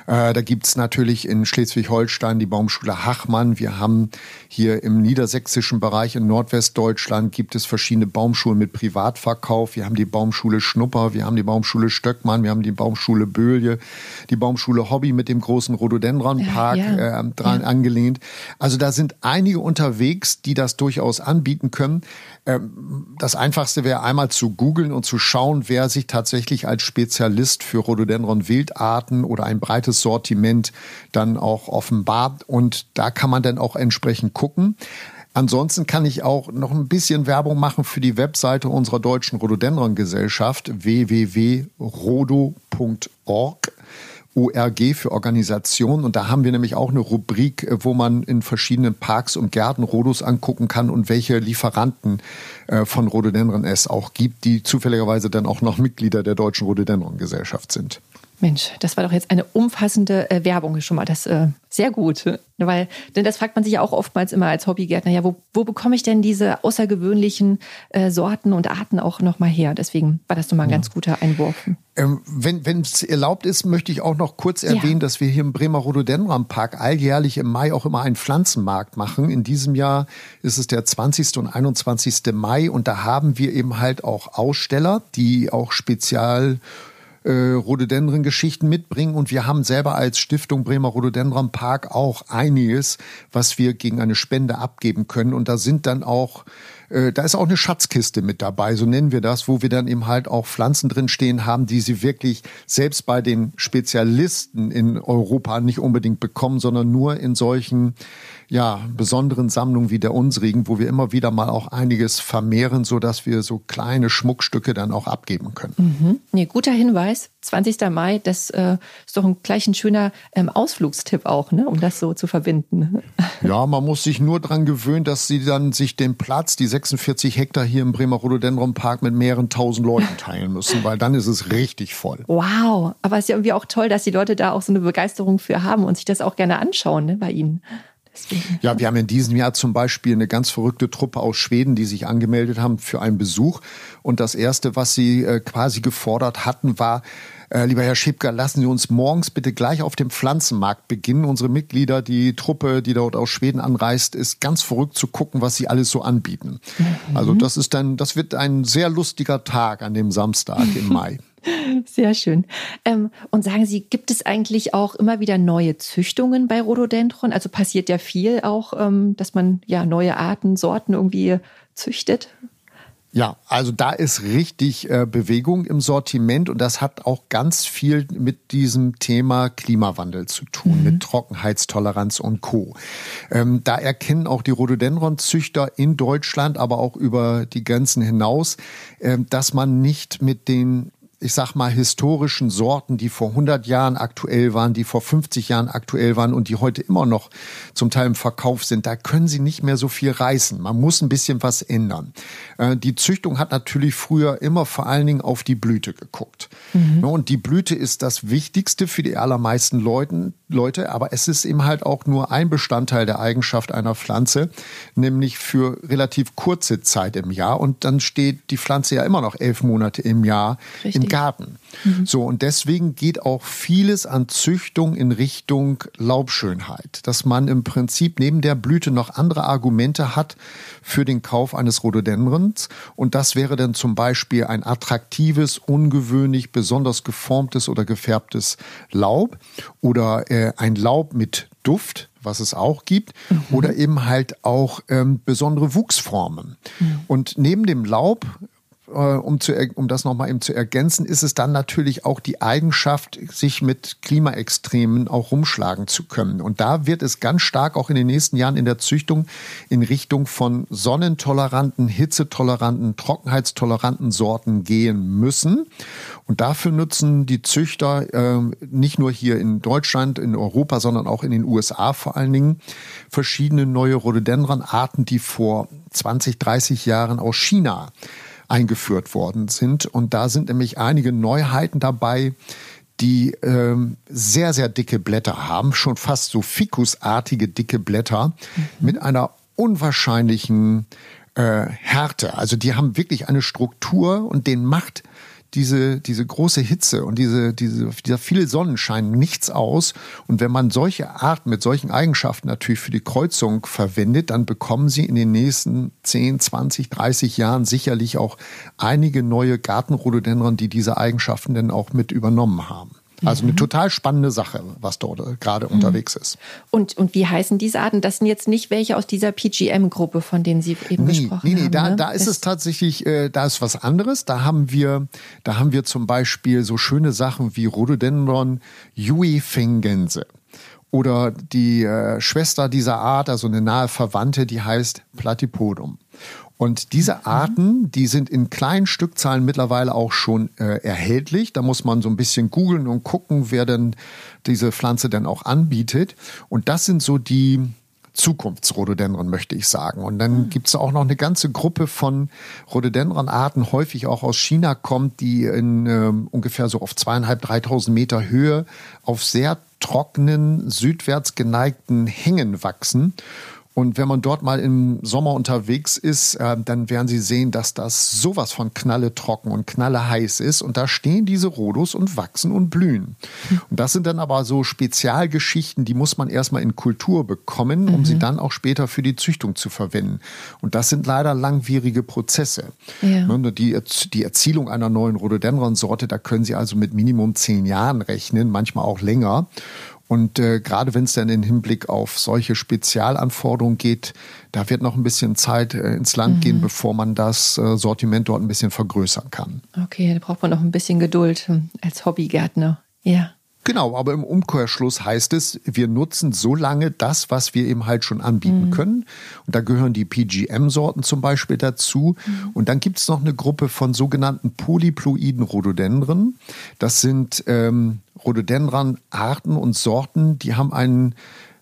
Äh, da gibt's natürlich in Schleswig-Holstein die Baumschule Hachmann. Wir haben hier im niedersächsischen Bereich in Nordwestdeutschland gibt es verschiedene Baumschulen mit Privatverkauf. Wir haben die Baumschule Schnupper, wir haben die Baumschule Stöckmann, wir haben die Baumschule Böhlje, die Baumschule Hobby mit dem großen Rhododendronpark ja, ja. äh, dran ja. angelehnt. Also da sind einige unterwegs, die das durchaus anbieten können. Ähm, das Einfachste wäre einmal zu googeln und zu schauen, wer sich tatsächlich als Spezialist für Rhododendron-Wildarten oder ein breites Sortiment dann auch offenbart. Und da kann man dann auch entsprechend gucken. Ansonsten kann ich auch noch ein bisschen Werbung machen für die Webseite unserer deutschen Rhododendron-Gesellschaft www.rodo.org. ORG für Organisation. Und da haben wir nämlich auch eine Rubrik, äh, wo man in verschiedenen Parks und Gärten Rhodos angucken kann und welche Lieferanten äh, von Rhododendron es auch gibt, die zufälligerweise dann auch noch Mitglieder der Deutschen Rhododendron-Gesellschaft sind. Mensch, das war doch jetzt eine umfassende äh, Werbung schon mal. Das äh, sehr gut, weil denn das fragt man sich ja auch oftmals immer als Hobbygärtner. Ja, wo, wo bekomme ich denn diese außergewöhnlichen äh, Sorten und Arten auch noch mal her? Deswegen war das nochmal ein ja. ganz guter Einwurf. Ähm, wenn es erlaubt ist, möchte ich auch noch kurz erwähnen, ja. dass wir hier im Bremer Rhododendron Park alljährlich im Mai auch immer einen Pflanzenmarkt machen. In diesem Jahr ist es der 20. und 21. Mai und da haben wir eben halt auch Aussteller, die auch spezial äh, Rhododendron-Geschichten mitbringen. Und wir haben selber als Stiftung Bremer Rhododendron Park auch einiges, was wir gegen eine Spende abgeben können. Und da sind dann auch äh, da ist auch eine Schatzkiste mit dabei, so nennen wir das, wo wir dann eben halt auch Pflanzen drin stehen haben, die sie wirklich selbst bei den Spezialisten in Europa nicht unbedingt bekommen, sondern nur in solchen ja, besonderen Sammlungen wie der unsrigen, wo wir immer wieder mal auch einiges vermehren, so dass wir so kleine Schmuckstücke dann auch abgeben können. Mhm. Nee, guter Hinweis. 20. Mai, das äh, ist doch ein, gleich ein schöner ähm, Ausflugstipp auch, ne, um das so zu verbinden. Ja, man muss sich nur dran gewöhnen, dass sie dann sich den Platz, die 46 Hektar hier im Bremer Rhododendron Park mit mehreren tausend Leuten teilen müssen, weil dann ist es richtig voll. Wow, aber es ist ja irgendwie auch toll, dass die Leute da auch so eine Begeisterung für haben und sich das auch gerne anschauen ne, bei Ihnen. Deswegen. Ja, wir haben in diesem Jahr zum Beispiel eine ganz verrückte Truppe aus Schweden, die sich angemeldet haben für einen Besuch. Und das Erste, was sie äh, quasi gefordert hatten, war, äh, lieber Herr Schipker, lassen Sie uns morgens bitte gleich auf dem Pflanzenmarkt beginnen. Unsere Mitglieder, die Truppe, die dort aus Schweden anreist, ist ganz verrückt zu gucken, was sie alles so anbieten. Mhm. Also das ist dann, das wird ein sehr lustiger Tag an dem Samstag im Mai. Sehr schön. Ähm, und sagen Sie, gibt es eigentlich auch immer wieder neue Züchtungen bei Rhododendron? Also passiert ja viel auch, ähm, dass man ja neue Arten, Sorten irgendwie züchtet? Ja, also da ist richtig äh, Bewegung im Sortiment und das hat auch ganz viel mit diesem Thema Klimawandel zu tun, mhm. mit Trockenheitstoleranz und Co. Ähm, da erkennen auch die Rhododendron-Züchter in Deutschland, aber auch über die Grenzen hinaus, äh, dass man nicht mit den ich sag mal, historischen Sorten, die vor 100 Jahren aktuell waren, die vor 50 Jahren aktuell waren und die heute immer noch zum Teil im Verkauf sind, da können sie nicht mehr so viel reißen. Man muss ein bisschen was ändern. Äh, die Züchtung hat natürlich früher immer vor allen Dingen auf die Blüte geguckt. Mhm. Und die Blüte ist das Wichtigste für die allermeisten Leuten, Leute, aber es ist eben halt auch nur ein Bestandteil der Eigenschaft einer Pflanze, nämlich für relativ kurze Zeit im Jahr. Und dann steht die Pflanze ja immer noch elf Monate im Jahr Richtig. Im Garten. Mhm. So, und deswegen geht auch vieles an Züchtung in Richtung Laubschönheit, dass man im Prinzip neben der Blüte noch andere Argumente hat für den Kauf eines Rhododendrons. Und das wäre dann zum Beispiel ein attraktives, ungewöhnlich, besonders geformtes oder gefärbtes Laub oder äh, ein Laub mit Duft, was es auch gibt, mhm. oder eben halt auch ähm, besondere Wuchsformen. Mhm. Und neben dem Laub um, zu, um das nochmal eben zu ergänzen, ist es dann natürlich auch die Eigenschaft, sich mit Klimaextremen auch rumschlagen zu können. Und da wird es ganz stark auch in den nächsten Jahren in der Züchtung in Richtung von sonnentoleranten, hitzetoleranten, trockenheitstoleranten Sorten gehen müssen. Und dafür nutzen die Züchter äh, nicht nur hier in Deutschland, in Europa, sondern auch in den USA vor allen Dingen verschiedene neue Rhododendron-Arten, die vor 20, 30 Jahren aus China eingeführt worden sind. Und da sind nämlich einige Neuheiten dabei, die ähm, sehr, sehr dicke Blätter haben, schon fast so Fikusartige dicke Blätter mhm. mit einer unwahrscheinlichen äh, Härte. Also die haben wirklich eine Struktur und den macht diese, diese große Hitze und diese, diese, dieser viele Sonnenschein nichts aus. Und wenn man solche Arten mit solchen Eigenschaften natürlich für die Kreuzung verwendet, dann bekommen sie in den nächsten 10, 20, 30 Jahren sicherlich auch einige neue Gartenrhododendron, die diese Eigenschaften dann auch mit übernommen haben. Also eine mhm. total spannende Sache, was dort äh, gerade mhm. unterwegs ist. Und, und wie heißen diese Arten? Das sind jetzt nicht welche aus dieser PGM-Gruppe, von denen Sie eben nee, gesprochen nee, nee, haben. Da, ne? da ist es tatsächlich, äh, da ist was anderes. Da haben wir, da haben wir zum Beispiel so schöne Sachen wie Rhododendron Juifengense. Oder die äh, Schwester dieser Art, also eine nahe Verwandte, die heißt Platypodum. Und diese mhm. Arten, die sind in kleinen Stückzahlen mittlerweile auch schon äh, erhältlich. Da muss man so ein bisschen googeln und gucken, wer denn diese Pflanze denn auch anbietet. Und das sind so die Zukunftsrhododendron, möchte ich sagen. Und dann mhm. gibt es auch noch eine ganze Gruppe von Rhododendron-Arten, häufig auch aus China kommt, die in äh, ungefähr so auf zweieinhalb, dreitausend Meter Höhe auf sehr trockenen, südwärts geneigten Hängen wachsen. Und wenn man dort mal im Sommer unterwegs ist, äh, dann werden Sie sehen, dass das sowas von knalle trocken und knalle heiß ist. Und da stehen diese Rhodos und wachsen und blühen. Und das sind dann aber so Spezialgeschichten, die muss man erstmal in Kultur bekommen, um mhm. sie dann auch später für die Züchtung zu verwenden. Und das sind leider langwierige Prozesse. Ja. Ne, die, die Erzielung einer neuen Rhododendron-Sorte, da können Sie also mit Minimum zehn Jahren rechnen, manchmal auch länger. Und äh, gerade wenn es dann in Hinblick auf solche Spezialanforderungen geht, da wird noch ein bisschen Zeit äh, ins Land mhm. gehen, bevor man das äh, Sortiment dort ein bisschen vergrößern kann. Okay, da braucht man noch ein bisschen Geduld hm, als Hobbygärtner. Ja. Genau, aber im Umkehrschluss heißt es, wir nutzen so lange das, was wir eben halt schon anbieten mhm. können. Und da gehören die PGM-Sorten zum Beispiel dazu. Mhm. Und dann gibt es noch eine Gruppe von sogenannten polyploiden Rhododendren. Das sind ähm, Rhododendron-Arten und Sorten, die haben einen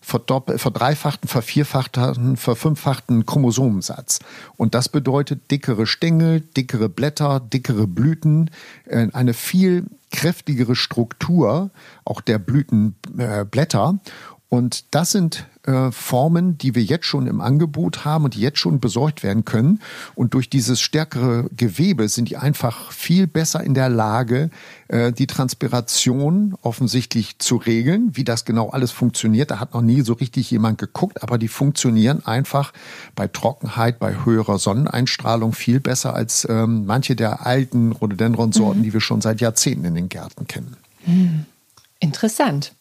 verdreifachten, vervierfachten, verfünffachten Chromosomensatz. Und das bedeutet dickere Stängel, dickere Blätter, dickere Blüten, äh, eine viel kräftigere Struktur auch der Blütenblätter. Und das sind äh, Formen, die wir jetzt schon im Angebot haben und die jetzt schon besorgt werden können. Und durch dieses stärkere Gewebe sind die einfach viel besser in der Lage, äh, die Transpiration offensichtlich zu regeln. Wie das genau alles funktioniert, da hat noch nie so richtig jemand geguckt, aber die funktionieren einfach bei Trockenheit, bei höherer Sonneneinstrahlung viel besser als ähm, manche der alten Rhododendron-Sorten, mhm. die wir schon seit Jahrzehnten in den Gärten kennen. Mhm. Interessant.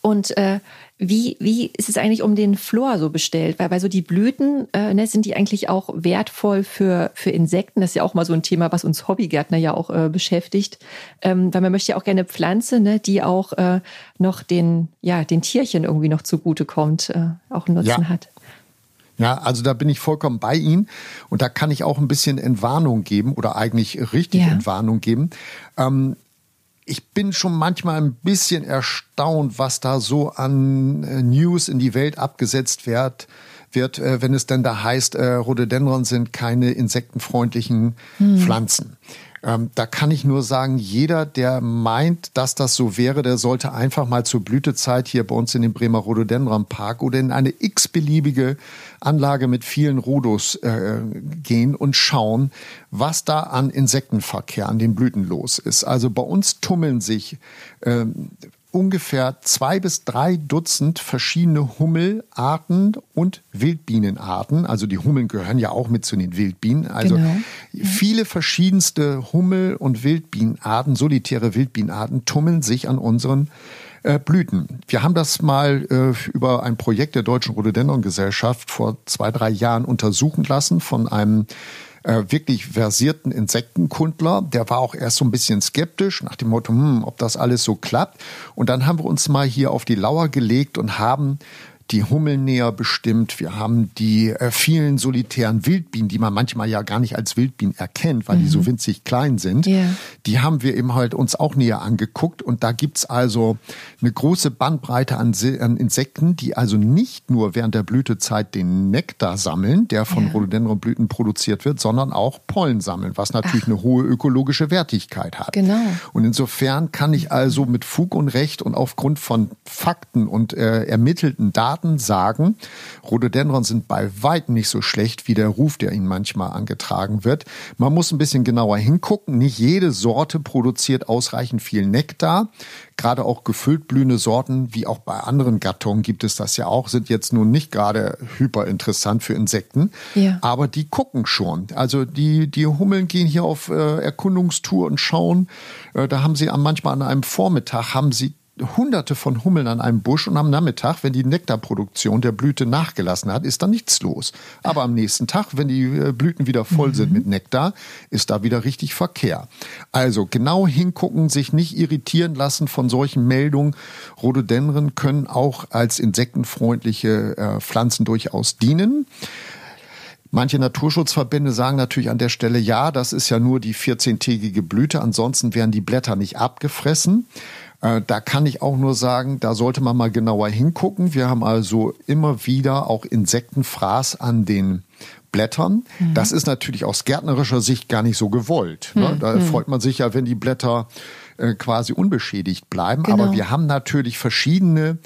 Und äh, wie, wie ist es eigentlich um den Flor so bestellt? Weil, weil so die Blüten, äh, ne, sind die eigentlich auch wertvoll für, für Insekten? Das ist ja auch mal so ein Thema, was uns Hobbygärtner ja auch äh, beschäftigt. Ähm, weil man möchte ja auch gerne Pflanze, ne, die auch äh, noch den, ja, den Tierchen irgendwie noch zugutekommt, äh, auch einen Nutzen ja. hat. Ja, also da bin ich vollkommen bei Ihnen und da kann ich auch ein bisschen Entwarnung geben oder eigentlich richtig ja. Entwarnung geben. Ähm, ich bin schon manchmal ein bisschen erstaunt, was da so an äh, News in die Welt abgesetzt wird, wird äh, wenn es denn da heißt, äh, Rhododendron sind keine insektenfreundlichen hm. Pflanzen. Ähm, da kann ich nur sagen, jeder, der meint, dass das so wäre, der sollte einfach mal zur Blütezeit hier bei uns in den Bremer Rhododendron Park oder in eine x-beliebige Anlage mit vielen Rhodos äh, gehen und schauen, was da an Insektenverkehr an den Blüten los ist. Also bei uns tummeln sich ähm, ungefähr zwei bis drei Dutzend verschiedene Hummelarten und Wildbienenarten. Also die Hummeln gehören ja auch mit zu den Wildbienen. Also genau. viele verschiedenste Hummel- und Wildbienenarten, solitäre Wildbienenarten tummeln sich an unseren äh, Blüten. Wir haben das mal äh, über ein Projekt der Deutschen Rhododendron-Gesellschaft vor zwei, drei Jahren untersuchen lassen von einem äh, wirklich versierten Insektenkundler. Der war auch erst so ein bisschen skeptisch nach dem Motto, hm, ob das alles so klappt. Und dann haben wir uns mal hier auf die Lauer gelegt und haben die Hummeln näher bestimmt. Wir haben die äh, vielen solitären Wildbienen, die man manchmal ja gar nicht als Wildbienen erkennt, weil mhm. die so mhm. winzig klein sind. Yeah. Die haben wir eben halt uns auch näher angeguckt. Und da gibt's also eine große Bandbreite an, an, Insekten, die also nicht nur während der Blütezeit den Nektar sammeln, der von yeah. Rhododendronblüten produziert wird, sondern auch Pollen sammeln, was natürlich Ach. eine hohe ökologische Wertigkeit hat. Genau. Und insofern kann ich also mit Fug und Recht und aufgrund von Fakten und äh, ermittelten Daten Daten sagen, Rhododendron sind bei weitem nicht so schlecht wie der Ruf, der ihnen manchmal angetragen wird. Man muss ein bisschen genauer hingucken. Nicht jede Sorte produziert ausreichend viel Nektar. Gerade auch gefüllt blühende Sorten, wie auch bei anderen Gattungen gibt es das ja auch, sind jetzt nun nicht gerade hyper interessant für Insekten. Ja. Aber die gucken schon. Also die, die Hummeln gehen hier auf äh, Erkundungstour und schauen. Äh, da haben sie manchmal an einem Vormittag haben sie hunderte von Hummeln an einem Busch und am Nachmittag, wenn die Nektarproduktion der Blüte nachgelassen hat, ist da nichts los. Aber am nächsten Tag, wenn die äh, Blüten wieder voll mhm. sind mit Nektar, ist da wieder richtig Verkehr. Also genau hingucken, sich nicht irritieren lassen von solchen Meldungen. Rhododendren können auch als insektenfreundliche äh, Pflanzen durchaus dienen. Manche Naturschutzverbände sagen natürlich an der Stelle, ja, das ist ja nur die 14-tägige Blüte, ansonsten werden die Blätter nicht abgefressen. Äh, da kann ich auch nur sagen, da sollte man mal genauer hingucken. Wir haben also immer wieder auch Insektenfraß an den Blättern. Mhm. Das ist natürlich aus gärtnerischer Sicht gar nicht so gewollt. Ne? Mhm. Da mhm. freut man sich ja, wenn die Blätter äh, quasi unbeschädigt bleiben. Genau. Aber wir haben natürlich verschiedene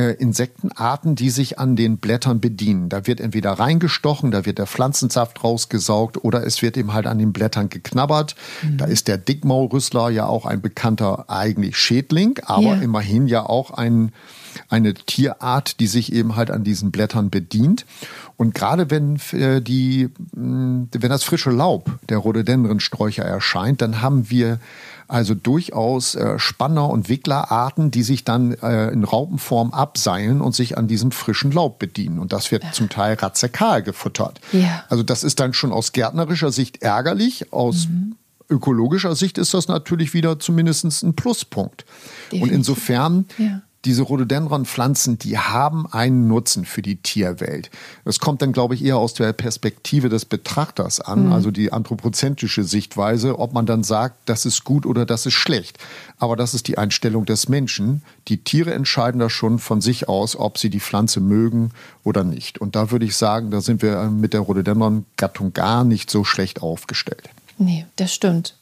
äh, Insektenarten, die sich an den Blättern bedienen. Da wird entweder reingestochen, da wird der Pflanzensaft rausgesaugt oder es wird eben halt an den Blättern geknabbert. Mhm. Da ist der Dickmaulrüssler ja auch ein bekannter eigentlich Schädling, aber ja. immerhin ja auch ein eine Tierart, die sich eben halt an diesen Blättern bedient. Und gerade wenn äh, die, wenn das frische Laub der Rhododendrensträucher erscheint, dann haben wir also durchaus äh, Spanner- und Wicklerarten, die sich dann äh, in Raupenform abseilen und sich an diesem frischen Laub bedienen. Und das wird zum Teil radikal gefuttert. Ja. Also das ist dann schon aus gärtnerischer Sicht ärgerlich, aus mhm. ökologischer Sicht ist das natürlich wieder zumindest ein Pluspunkt. Definitiv. Und insofern ja diese Rhododendron-Pflanzen, die haben einen Nutzen für die Tierwelt. Das kommt dann, glaube ich, eher aus der Perspektive des Betrachters an, mhm. also die anthropozentrische Sichtweise, ob man dann sagt, das ist gut oder das ist schlecht. Aber das ist die Einstellung des Menschen. Die Tiere entscheiden da schon von sich aus, ob sie die Pflanze mögen oder nicht. Und da würde ich sagen, da sind wir mit der Rhododendron-Gattung gar nicht so schlecht aufgestellt. Nee, das stimmt.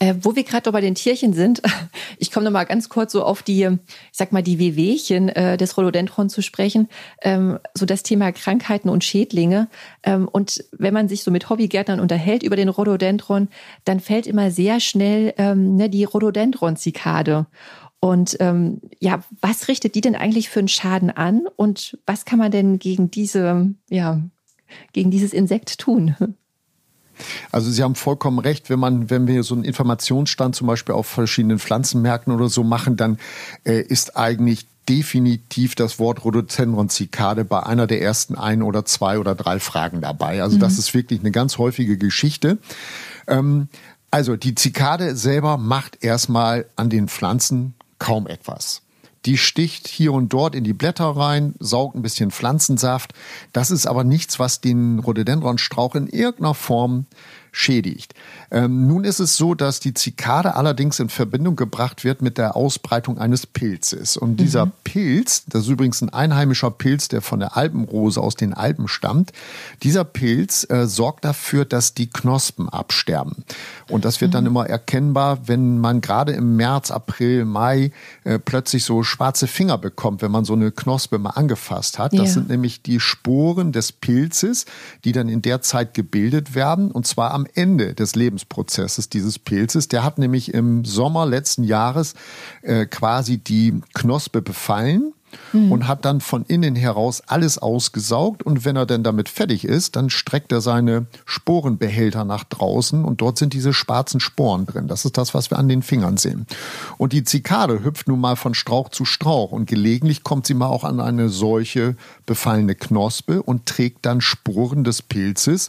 Äh, wo wir gerade bei den Tierchen sind, ich komme noch mal ganz kurz so auf die, ich sag mal, die Wehwehchen äh, des Rhododendron zu sprechen, ähm, so das Thema Krankheiten und Schädlinge. Ähm, und wenn man sich so mit Hobbygärtnern unterhält über den Rhododendron, dann fällt immer sehr schnell ähm, ne, die Rhododendron-Zikade. Und ähm, ja, was richtet die denn eigentlich für einen Schaden an und was kann man denn gegen diese, ja, gegen dieses Insekt tun? Also Sie haben vollkommen recht, wenn man, wenn wir so einen Informationsstand zum Beispiel auf verschiedenen Pflanzenmärkten oder so machen, dann äh, ist eigentlich definitiv das Wort Rhododendron-Zikade bei einer der ersten ein oder zwei oder drei Fragen dabei. Also mhm. das ist wirklich eine ganz häufige Geschichte. Ähm, also die Zikade selber macht erstmal an den Pflanzen kaum etwas. Die sticht hier und dort in die Blätter rein, saugt ein bisschen Pflanzensaft. Das ist aber nichts, was den Rhododendronstrauch in irgendeiner Form schädigt. Ähm, nun ist es so, dass die Zikade allerdings in Verbindung gebracht wird mit der Ausbreitung eines Pilzes. Und dieser mhm. Pilz, das ist übrigens ein einheimischer Pilz, der von der Alpenrose aus den Alpen stammt, dieser Pilz äh, sorgt dafür, dass die Knospen absterben. Und das wird mhm. dann immer erkennbar, wenn man gerade im März, April, Mai äh, plötzlich so schwarze Finger bekommt, wenn man so eine Knospe mal angefasst hat. Das ja. sind nämlich die Sporen des Pilzes, die dann in der Zeit gebildet werden, und zwar am Ende des Lebensprozesses dieses Pilzes. Der hat nämlich im Sommer letzten Jahres äh, quasi die Knospe befallen mhm. und hat dann von innen heraus alles ausgesaugt. Und wenn er denn damit fertig ist, dann streckt er seine Sporenbehälter nach draußen und dort sind diese schwarzen Sporen drin. Das ist das, was wir an den Fingern sehen. Und die Zikade hüpft nun mal von Strauch zu Strauch und gelegentlich kommt sie mal auch an eine solche befallene Knospe und trägt dann Spuren des Pilzes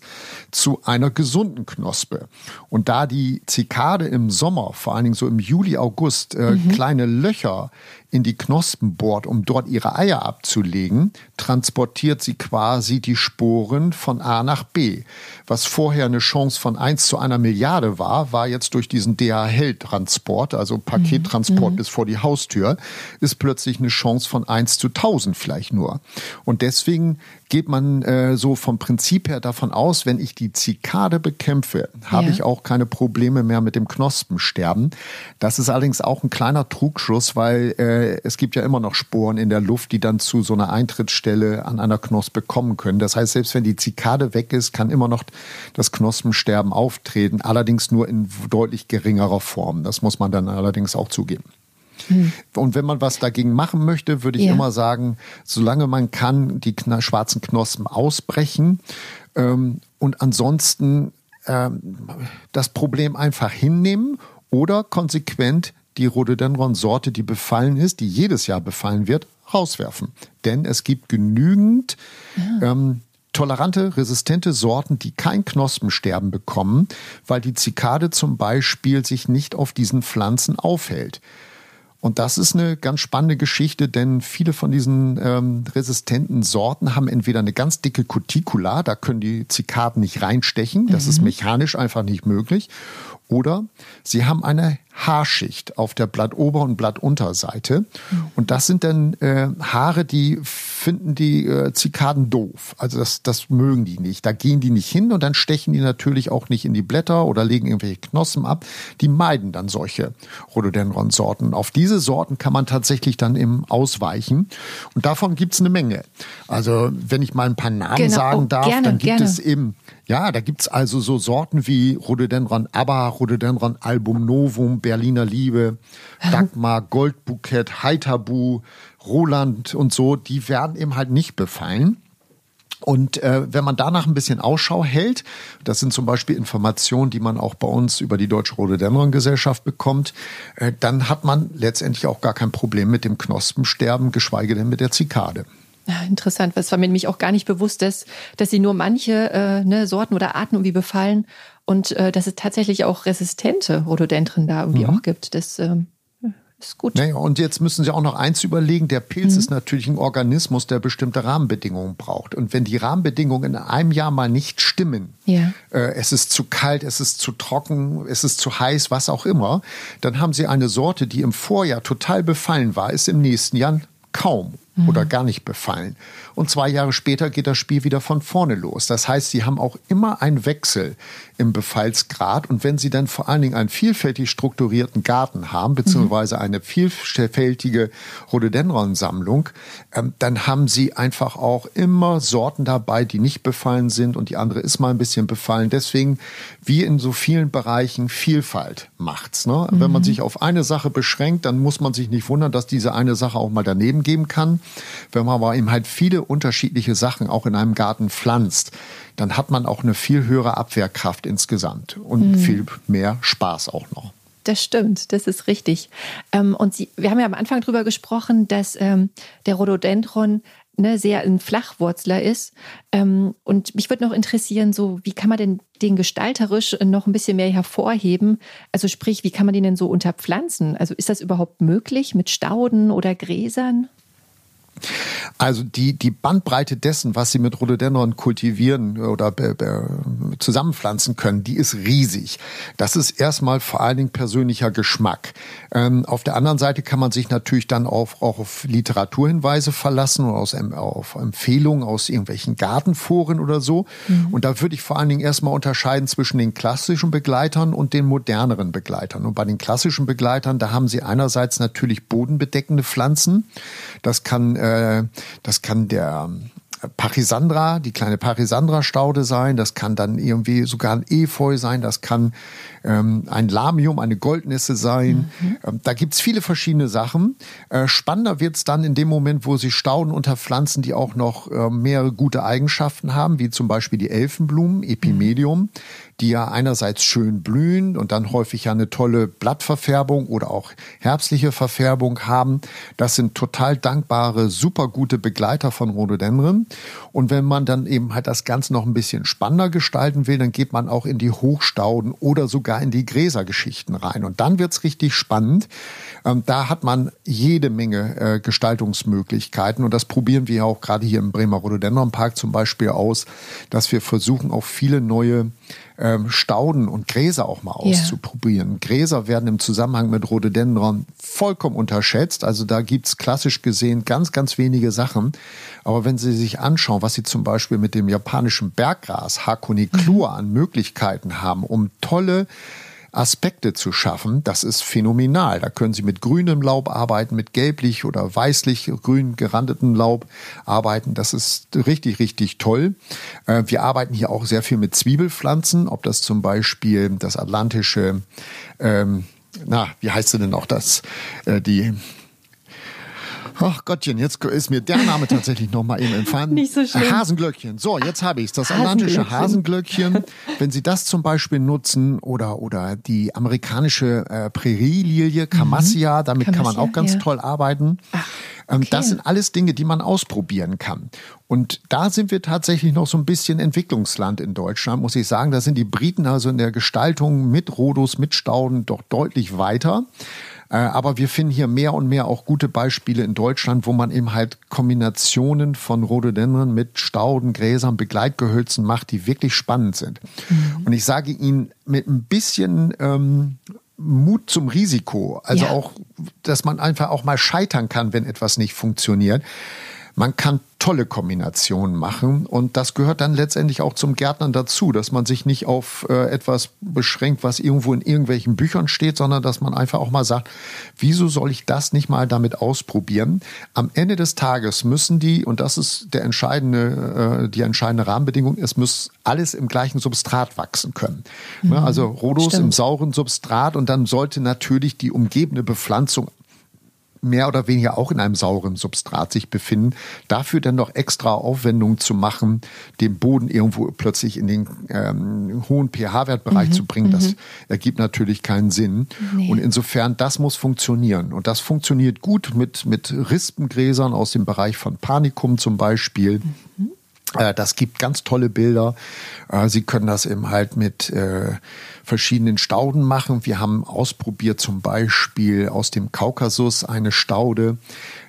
zu einer gesunden Knospe. Und da die Zikade im Sommer, vor allen Dingen so im Juli, August, äh, mhm. kleine Löcher in die Knospen bohrt, um dort ihre Eier abzulegen, transportiert sie quasi die Sporen von A nach B. Was vorher eine Chance von 1 zu einer Milliarde war, war jetzt durch diesen DHL-Transport, also Pakettransport mhm. bis vor die Haustür, ist plötzlich eine Chance von 1 zu 1000 vielleicht nur. Und deswegen geht man äh, so vom Prinzip her davon aus, wenn ich die Zikade bekämpfe, habe Ja. ich auch keine Probleme mehr mit dem Knospensterben. Das ist allerdings auch ein kleiner Trugschuss, weil äh, es gibt ja immer noch Sporen in der Luft, die dann zu so einer Eintrittsstelle an einer Knospe kommen können. Das heißt, selbst wenn die Zikade weg ist, kann immer noch das Knospensterben auftreten, allerdings nur in deutlich geringerer Form. Das muss man dann allerdings auch zugeben. Und wenn man was dagegen machen möchte, würde ich Ja. immer sagen, solange man kann, die kna schwarzen Knospen ausbrechen ähm, und ansonsten ähm, das Problem einfach hinnehmen oder konsequent die Rhododendron-Sorte, die befallen ist, die jedes Jahr befallen wird, rauswerfen. Denn es gibt genügend ähm, tolerante, resistente Sorten, die kein Knospensterben bekommen, weil die Zikade zum Beispiel sich nicht auf diesen Pflanzen aufhält. Und das ist eine ganz spannende Geschichte, denn viele von diesen ähm, resistenten Sorten haben entweder eine ganz dicke Cuticula, da können die Zikaden nicht reinstechen, das ist mechanisch einfach nicht möglich, oder sie haben eine Haarschicht auf der Blattober- und Blattunterseite. Und das sind dann äh, Haare, die finden die äh, Zikaden doof. Also das, das mögen die nicht. Da gehen die nicht hin und dann stechen die natürlich auch nicht in die Blätter oder legen irgendwelche Knospen ab. Die meiden dann solche Rhododendron-Sorten. Auf diese Sorten kann man tatsächlich dann eben ausweichen. Und davon gibt's eine Menge. Also wenn ich mal ein paar Namen Genau. sagen Oh, darf, gerne, dann gibt gerne. es eben, ja, da gibt's also so Sorten wie Rhododendron Abba, Rhododendron Album Novum, Berliner Liebe, Dagmar, Goldbukett, Heiterbu, Roland und so, die werden eben halt nicht befallen. Und äh, wenn man danach ein bisschen Ausschau hält, das sind zum Beispiel Informationen, die man auch bei uns über die Deutsche Rhododendron-Gesellschaft bekommt, äh, dann hat man letztendlich auch gar kein Problem mit dem Knospensterben, geschweige denn mit der Zikade. Interessant. Das war mir nämlich auch gar nicht bewusst, dass, dass sie nur manche äh, ne, Sorten oder Arten irgendwie befallen und äh, dass es tatsächlich auch resistente Rhododendren da irgendwie auch gibt. Das ähm, ist gut. Naja, und jetzt müssen Sie auch noch eins überlegen. Der Pilz ist natürlich ein Organismus, der bestimmte Rahmenbedingungen braucht. Und wenn die Rahmenbedingungen in einem Jahr mal nicht stimmen, Ja. äh, es ist zu kalt, es ist zu trocken, es ist zu heiß, was auch immer, dann haben Sie eine Sorte, die im Vorjahr total befallen war, ist im nächsten Jahr kaum oder gar nicht befallen. Und zwei Jahre später geht das Spiel wieder von vorne los. Das heißt, Sie haben auch immer einen Wechsel im Befallsgrad. Und wenn Sie dann vor allen Dingen einen vielfältig strukturierten Garten haben, beziehungsweise eine vielfältige Rhododendron-Sammlung, ähm, dann haben Sie einfach auch immer Sorten dabei, die nicht befallen sind und die andere ist mal ein bisschen befallen. Deswegen, wie in so vielen Bereichen, Vielfalt macht's. Ne? Wenn man sich auf eine Sache beschränkt, dann muss man sich nicht wundern, dass diese eine Sache auch mal daneben gehen kann. Wenn man aber eben halt viele unterschiedliche Sachen auch in einem Garten pflanzt, dann hat man auch eine viel höhere Abwehrkraft insgesamt und viel mehr Spaß auch noch. Das stimmt, das ist richtig. Ähm, und Sie, wir haben ja am Anfang drüber gesprochen, dass ähm, der Rhododendron ne, sehr ein Flachwurzler ist. Ähm, und mich würde noch interessieren, so wie kann man denn den gestalterisch noch ein bisschen mehr hervorheben? Also sprich, wie kann man den denn so unterpflanzen? Also ist das überhaupt möglich mit Stauden oder Gräsern? Also die, die Bandbreite dessen, was sie mit Rhododendron kultivieren oder zusammenpflanzen können, die ist riesig. Das ist erstmal vor allen Dingen persönlicher Geschmack. Ähm, auf der anderen Seite kann man sich natürlich dann auf, auch auf Literaturhinweise verlassen oder aus, auf Empfehlungen aus irgendwelchen Gartenforen oder so. Und da würde ich vor allen Dingen erstmal unterscheiden zwischen den klassischen Begleitern und den moderneren Begleitern. Und bei den klassischen Begleitern, da haben sie einerseits natürlich bodenbedeckende Pflanzen. Das kann, äh, das kann der Pachyandra, die kleine Pachyandra-Staude sein, das kann dann irgendwie sogar ein Efeu sein, das kann ähm, ein Lamium, eine Goldnisse sein. Ähm, da gibt's viele verschiedene Sachen. Äh, spannender wird's dann in dem Moment, wo sie Stauden unter Pflanzen, die auch noch äh, mehrere gute Eigenschaften haben, wie zum Beispiel die Elfenblumen, Epimedium, die ja einerseits schön blühen und dann häufig ja eine tolle Blattverfärbung oder auch herbstliche Verfärbung haben. Das sind total dankbare, super gute Begleiter von Rhododendren. Und wenn man dann eben halt das Ganze noch ein bisschen spannender gestalten will, dann geht man auch in die Hochstauden oder sogar in die Gräsergeschichten rein. Und dann wird's richtig spannend. Ähm, da hat man jede Menge äh, Gestaltungsmöglichkeiten. Und das probieren wir auch gerade hier im Bremer Rhododendron Park zum Beispiel aus, dass wir versuchen, auch viele neue ähm, Stauden und Gräser auch mal Ja. auszuprobieren. Gräser werden im Zusammenhang mit Rhododendron vollkommen unterschätzt. Also da gibt's klassisch gesehen ganz, ganz wenige Sachen. Aber wenn Sie sich anschauen, was Sie zum Beispiel mit dem japanischen Berggras Hakoniklur mhm. an Möglichkeiten haben, um tolle Aspekte zu schaffen, das ist phänomenal. Da können Sie mit grünem Laub arbeiten, mit gelblich oder weißlich grün gerandetem Laub arbeiten. Das ist richtig, richtig toll. Äh, wir arbeiten hier auch sehr viel mit Zwiebelpflanzen, ob das zum Beispiel das atlantische, ähm, na, wie heißt sie denn auch das, äh, die Ach Gottchen, jetzt ist mir der Name tatsächlich noch mal eben entfallen. Nicht so schlimm. Hasenglöckchen. So, jetzt habe ich es. Das atlantische Hasenglöckchen. Wenn Sie das zum Beispiel nutzen oder, oder die amerikanische äh, Prärielilie, Camassia, mhm. damit Camassia, kann man auch ganz ja. toll arbeiten. Ach, ähm, okay. Das sind alles Dinge, die man ausprobieren kann. Und da sind wir tatsächlich noch so ein bisschen Entwicklungsland in Deutschland, muss ich sagen. Da sind die Briten also in der Gestaltung mit Rhodus, mit Stauden doch deutlich weiter. Äh, aber wir finden hier mehr und mehr auch gute Beispiele in Deutschland, wo man eben halt Kombinationen von Rhododendron mit Stauden, Gräsern, Begleitgehölzen macht, die wirklich spannend sind. Mhm. Und ich sage Ihnen mit ein bisschen ähm, Mut zum Risiko, also ja. auch, dass man einfach auch mal scheitern kann, wenn etwas nicht funktioniert. Man kann tolle Kombinationen machen. Und das gehört dann letztendlich auch zum Gärtnern dazu, dass man sich nicht auf äh, etwas beschränkt, was irgendwo in irgendwelchen Büchern steht, sondern dass man einfach auch mal sagt, wieso soll ich das nicht mal damit ausprobieren? Am Ende des Tages müssen die, und das ist der entscheidende, äh, die entscheidende Rahmenbedingung, es muss alles im gleichen Substrat wachsen können. Mhm. Also Rhodos Stimmt. im sauren Substrat und dann sollte natürlich die umgebende Bepflanzung mehr oder weniger auch in einem sauren Substrat sich befinden, dafür dann noch extra Aufwendungen zu machen, den Boden irgendwo plötzlich in den ähm, hohen pH-Wertbereich mhm, zu bringen, das mhm. ergibt natürlich keinen Sinn. Nee. Und insofern, das muss funktionieren. Und das funktioniert gut mit, mit Rispengräsern aus dem Bereich von Panikum zum Beispiel. Mhm. Äh, das gibt ganz tolle Bilder. Äh, Sie können das eben halt mit äh, verschiedenen Stauden machen. Wir haben ausprobiert zum Beispiel aus dem Kaukasus eine Staude,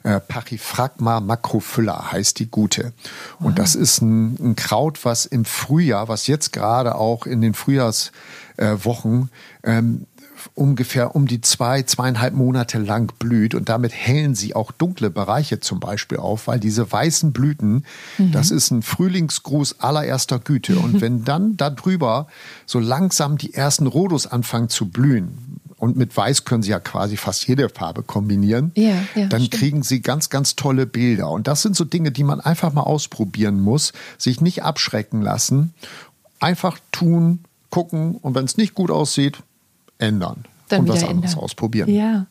Pachyphragma macrophylla heißt die gute. Und das ist ein, ein, Kraut, was im Frühjahr, was jetzt gerade auch in den Frühjahrswochen ähm, ungefähr um die zwei, zweieinhalb Monate lang blüht und damit hellen sie auch dunkle Bereiche zum Beispiel auf, weil diese weißen Blüten, mhm. das ist ein Frühlingsgruß allererster Güte. Und wenn dann darüber so langsam die ersten Rhodus anfangen zu blühen, und mit Weiß können Sie ja quasi fast jede Farbe kombinieren. Ja, ja, dann stimmt. kriegen Sie ganz, ganz tolle Bilder. Und das sind so Dinge, die man einfach mal ausprobieren muss, sich nicht abschrecken lassen, einfach tun, gucken und wenn es nicht gut aussieht, ändern Dann und was anderes ändern. ausprobieren. Ja.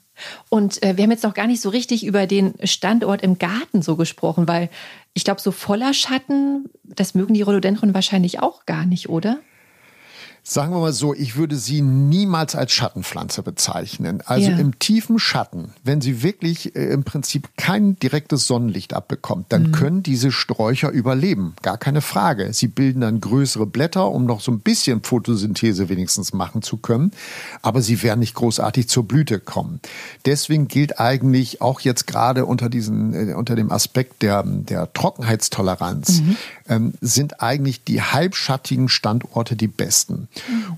Und äh, wir haben jetzt noch gar nicht so richtig über den Standort im Garten so gesprochen, weil ich glaube, so voller Schatten, das mögen die Rhododendron wahrscheinlich auch gar nicht, oder? Sagen wir mal so, ich würde sie niemals als Schattenpflanze bezeichnen. Also ja. im tiefen Schatten, wenn sie wirklich äh, im Prinzip kein direktes Sonnenlicht abbekommt, dann mhm. können diese Sträucher überleben. Gar keine Frage. Sie bilden dann größere Blätter, um noch so ein bisschen Photosynthese wenigstens machen zu können. Aber sie werden nicht großartig zur Blüte kommen. Deswegen gilt eigentlich auch jetzt gerade unter diesen, äh, unter dem Aspekt der, der Trockenheitstoleranz, mhm. ähm, sind eigentlich die halbschattigen Standorte die besten.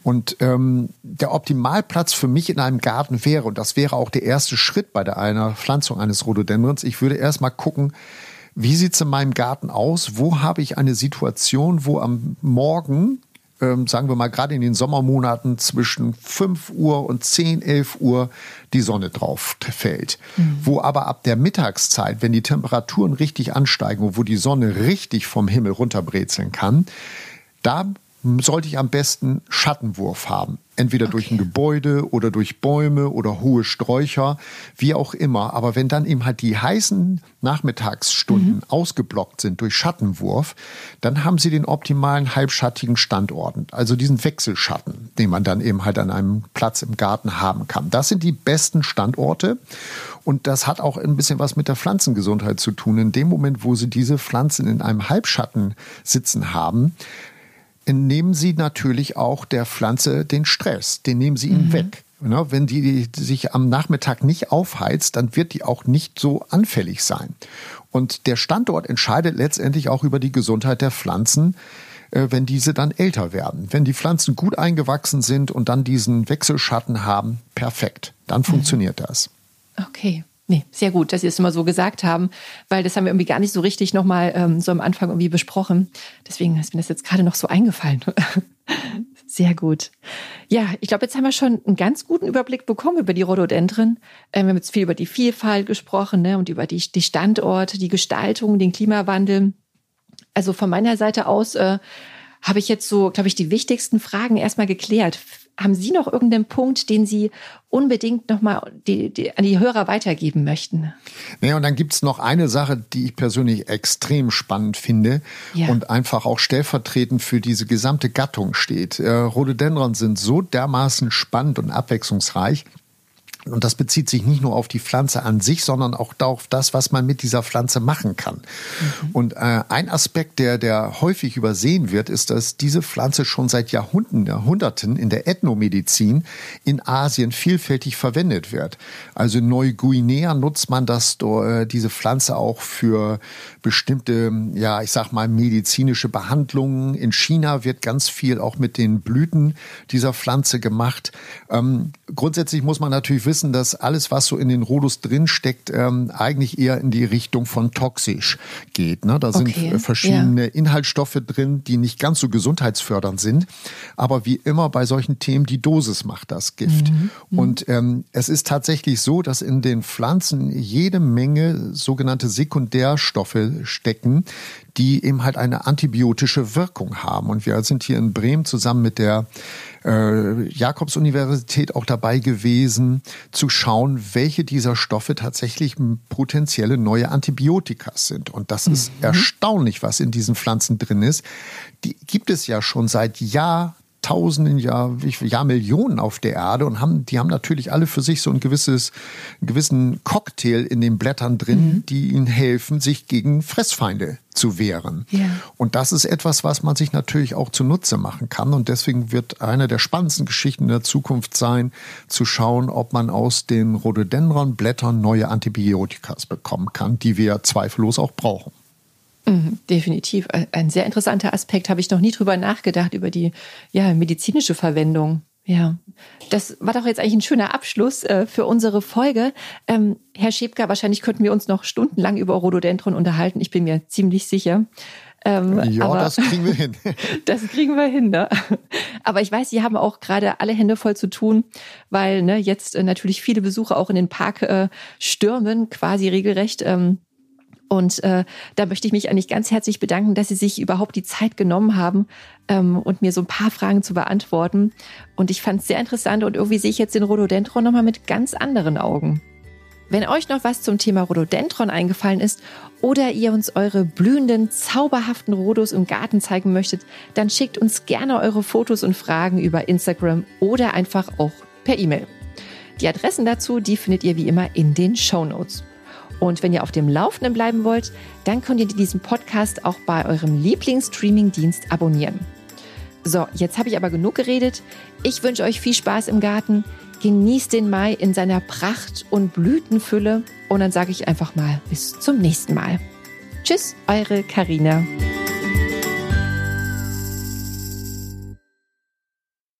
Und ähm, der Optimalplatz für mich in einem Garten wäre, und das wäre auch der erste Schritt bei der einer Pflanzung eines Rhododendrons, ich würde erstmal gucken, wie sieht es in meinem Garten aus? Wo habe ich eine Situation, wo am Morgen, ähm, sagen wir mal gerade in den Sommermonaten zwischen 5 Uhr und 10, 11 Uhr die Sonne drauf fällt. Mhm. Wo aber ab der Mittagszeit, wenn die Temperaturen richtig ansteigen, wo die Sonne richtig vom Himmel runterbrezeln kann, da sollte ich am besten Schattenwurf haben. Entweder okay. durch ein Gebäude oder durch Bäume oder hohe Sträucher, wie auch immer. Aber wenn dann eben halt die heißen Nachmittagsstunden mhm. ausgeblockt sind durch Schattenwurf, dann haben Sie den optimalen halbschattigen Standort. Also diesen Wechselschatten, den man dann eben halt an einem Platz im Garten haben kann. Das sind die besten Standorte. Und das hat auch ein bisschen was mit der Pflanzengesundheit zu tun. In dem Moment, wo Sie diese Pflanzen in einem Halbschatten sitzen haben, nehmen sie natürlich auch der Pflanze den Stress, den nehmen sie ihnen mhm. weg. Ne, wenn die sich am Nachmittag nicht aufheizt, dann wird die auch nicht so anfällig sein. Und der Standort entscheidet letztendlich auch über die Gesundheit der Pflanzen, äh, wenn diese dann älter werden. Wenn die Pflanzen gut eingewachsen sind und dann diesen Wechselschatten haben, perfekt. Dann mhm. funktioniert das. Okay. Nee, sehr gut, dass Sie es immer so gesagt haben, weil das haben wir irgendwie gar nicht so richtig nochmal ähm, so am Anfang irgendwie besprochen. Deswegen ist mir das jetzt gerade noch so eingefallen. Sehr gut. Ja, ich glaube, jetzt haben wir schon einen ganz guten Überblick bekommen über die Rhododendren. Ähm, wir haben jetzt viel über die Vielfalt gesprochen ne, und über die, die Standorte, die Gestaltung, den Klimawandel. Also von meiner Seite aus äh, habe ich jetzt so, glaube ich, die wichtigsten Fragen erstmal geklärt. Haben Sie noch irgendeinen Punkt, den Sie unbedingt nochmal die, die, an die Hörer weitergeben möchten? Naja, und dann gibt es noch eine Sache, die ich persönlich extrem spannend finde ja. und einfach auch stellvertretend für diese gesamte Gattung steht. Äh, Rhododendron sind so dermaßen spannend und abwechslungsreich, und das bezieht sich nicht nur auf die Pflanze an sich, sondern auch auf das, was man mit dieser Pflanze machen kann. Mhm. Und äh, ein Aspekt, der, der häufig übersehen wird, ist, dass diese Pflanze schon seit Jahrhunderten, Jahrhunderten in der Ethnomedizin in Asien vielfältig verwendet wird. Also in Neuguinea nutzt man das, äh, diese Pflanze auch für bestimmte, ja, ich sag mal, medizinische Behandlungen. In China wird ganz viel auch mit den Blüten dieser Pflanze gemacht. Ähm, grundsätzlich muss man natürlich wissen, wissen, dass alles, was so in den Rhodus drinsteckt, ähm, eigentlich eher in die Richtung von toxisch geht. Ne? Da sind okay. verschiedene ja. Inhaltsstoffe drin, die nicht ganz so gesundheitsfördernd sind. Aber wie immer bei solchen Themen, die Dosis macht das Gift. Mhm. mhm. Und ähm, es ist tatsächlich so, dass in den Pflanzen jede Menge sogenannte Sekundärstoffe stecken, die eben halt eine antibiotische Wirkung haben. Und wir sind hier in Bremen zusammen mit der äh, Jakobs-Universität auch dabei gewesen, zu schauen, welche dieser Stoffe tatsächlich potenzielle neue Antibiotika sind. Und das ist mhm. erstaunlich, was in diesen Pflanzen drin ist. Die gibt es ja schon seit Jahr Tausenden, ja, ja Millionen auf der Erde und haben, die haben natürlich alle für sich so ein gewisses, einen gewissen Cocktail in den Blättern drin, mhm. die ihnen helfen, sich gegen Fressfeinde zu wehren. Ja. Und das ist etwas, was man sich natürlich auch zunutze machen kann. Und deswegen wird eine der spannendsten Geschichten der Zukunft sein, zu schauen, ob man aus den Rhododendron-Blättern neue Antibiotikas bekommen kann, die wir zweifellos auch brauchen. Mhm, definitiv. Ein sehr interessanter Aspekt. Habe ich noch nie drüber nachgedacht, über die ja, medizinische Verwendung. Ja, das war doch jetzt eigentlich ein schöner Abschluss äh, für unsere Folge. Ähm, Herr Schäbker, wahrscheinlich könnten wir uns noch stundenlang über Rhododendron unterhalten. Ich bin mir ziemlich sicher. Ähm, ja, das kriegen wir hin. das kriegen wir hin, ne? Aber ich weiß, Sie haben auch gerade alle Hände voll zu tun, weil ne, jetzt äh, natürlich viele Besucher auch in den Park äh, stürmen, quasi regelrecht. Ähm, und äh, da möchte ich mich eigentlich ganz herzlich bedanken, dass Sie sich überhaupt die Zeit genommen haben ähm, und mir so ein paar Fragen zu beantworten. Und ich fand es sehr interessant und irgendwie sehe ich jetzt den Rhododendron nochmal mit ganz anderen Augen. Wenn euch noch was zum Thema Rhododendron eingefallen ist oder ihr uns eure blühenden, zauberhaften Rhodos im Garten zeigen möchtet, dann schickt uns gerne eure Fotos und Fragen über Instagram oder einfach auch per E-Mail. Die Adressen dazu, die findet ihr wie immer in den Show Notes. Und wenn ihr auf dem Laufenden bleiben wollt, dann könnt ihr diesen Podcast auch bei eurem Lieblingsstreaming-Dienst abonnieren. So, jetzt habe ich aber genug geredet. Ich wünsche euch viel Spaß im Garten. Genießt den Mai in seiner Pracht und Blütenfülle. Und dann sage ich einfach mal bis zum nächsten Mal. Tschüss, eure Karina.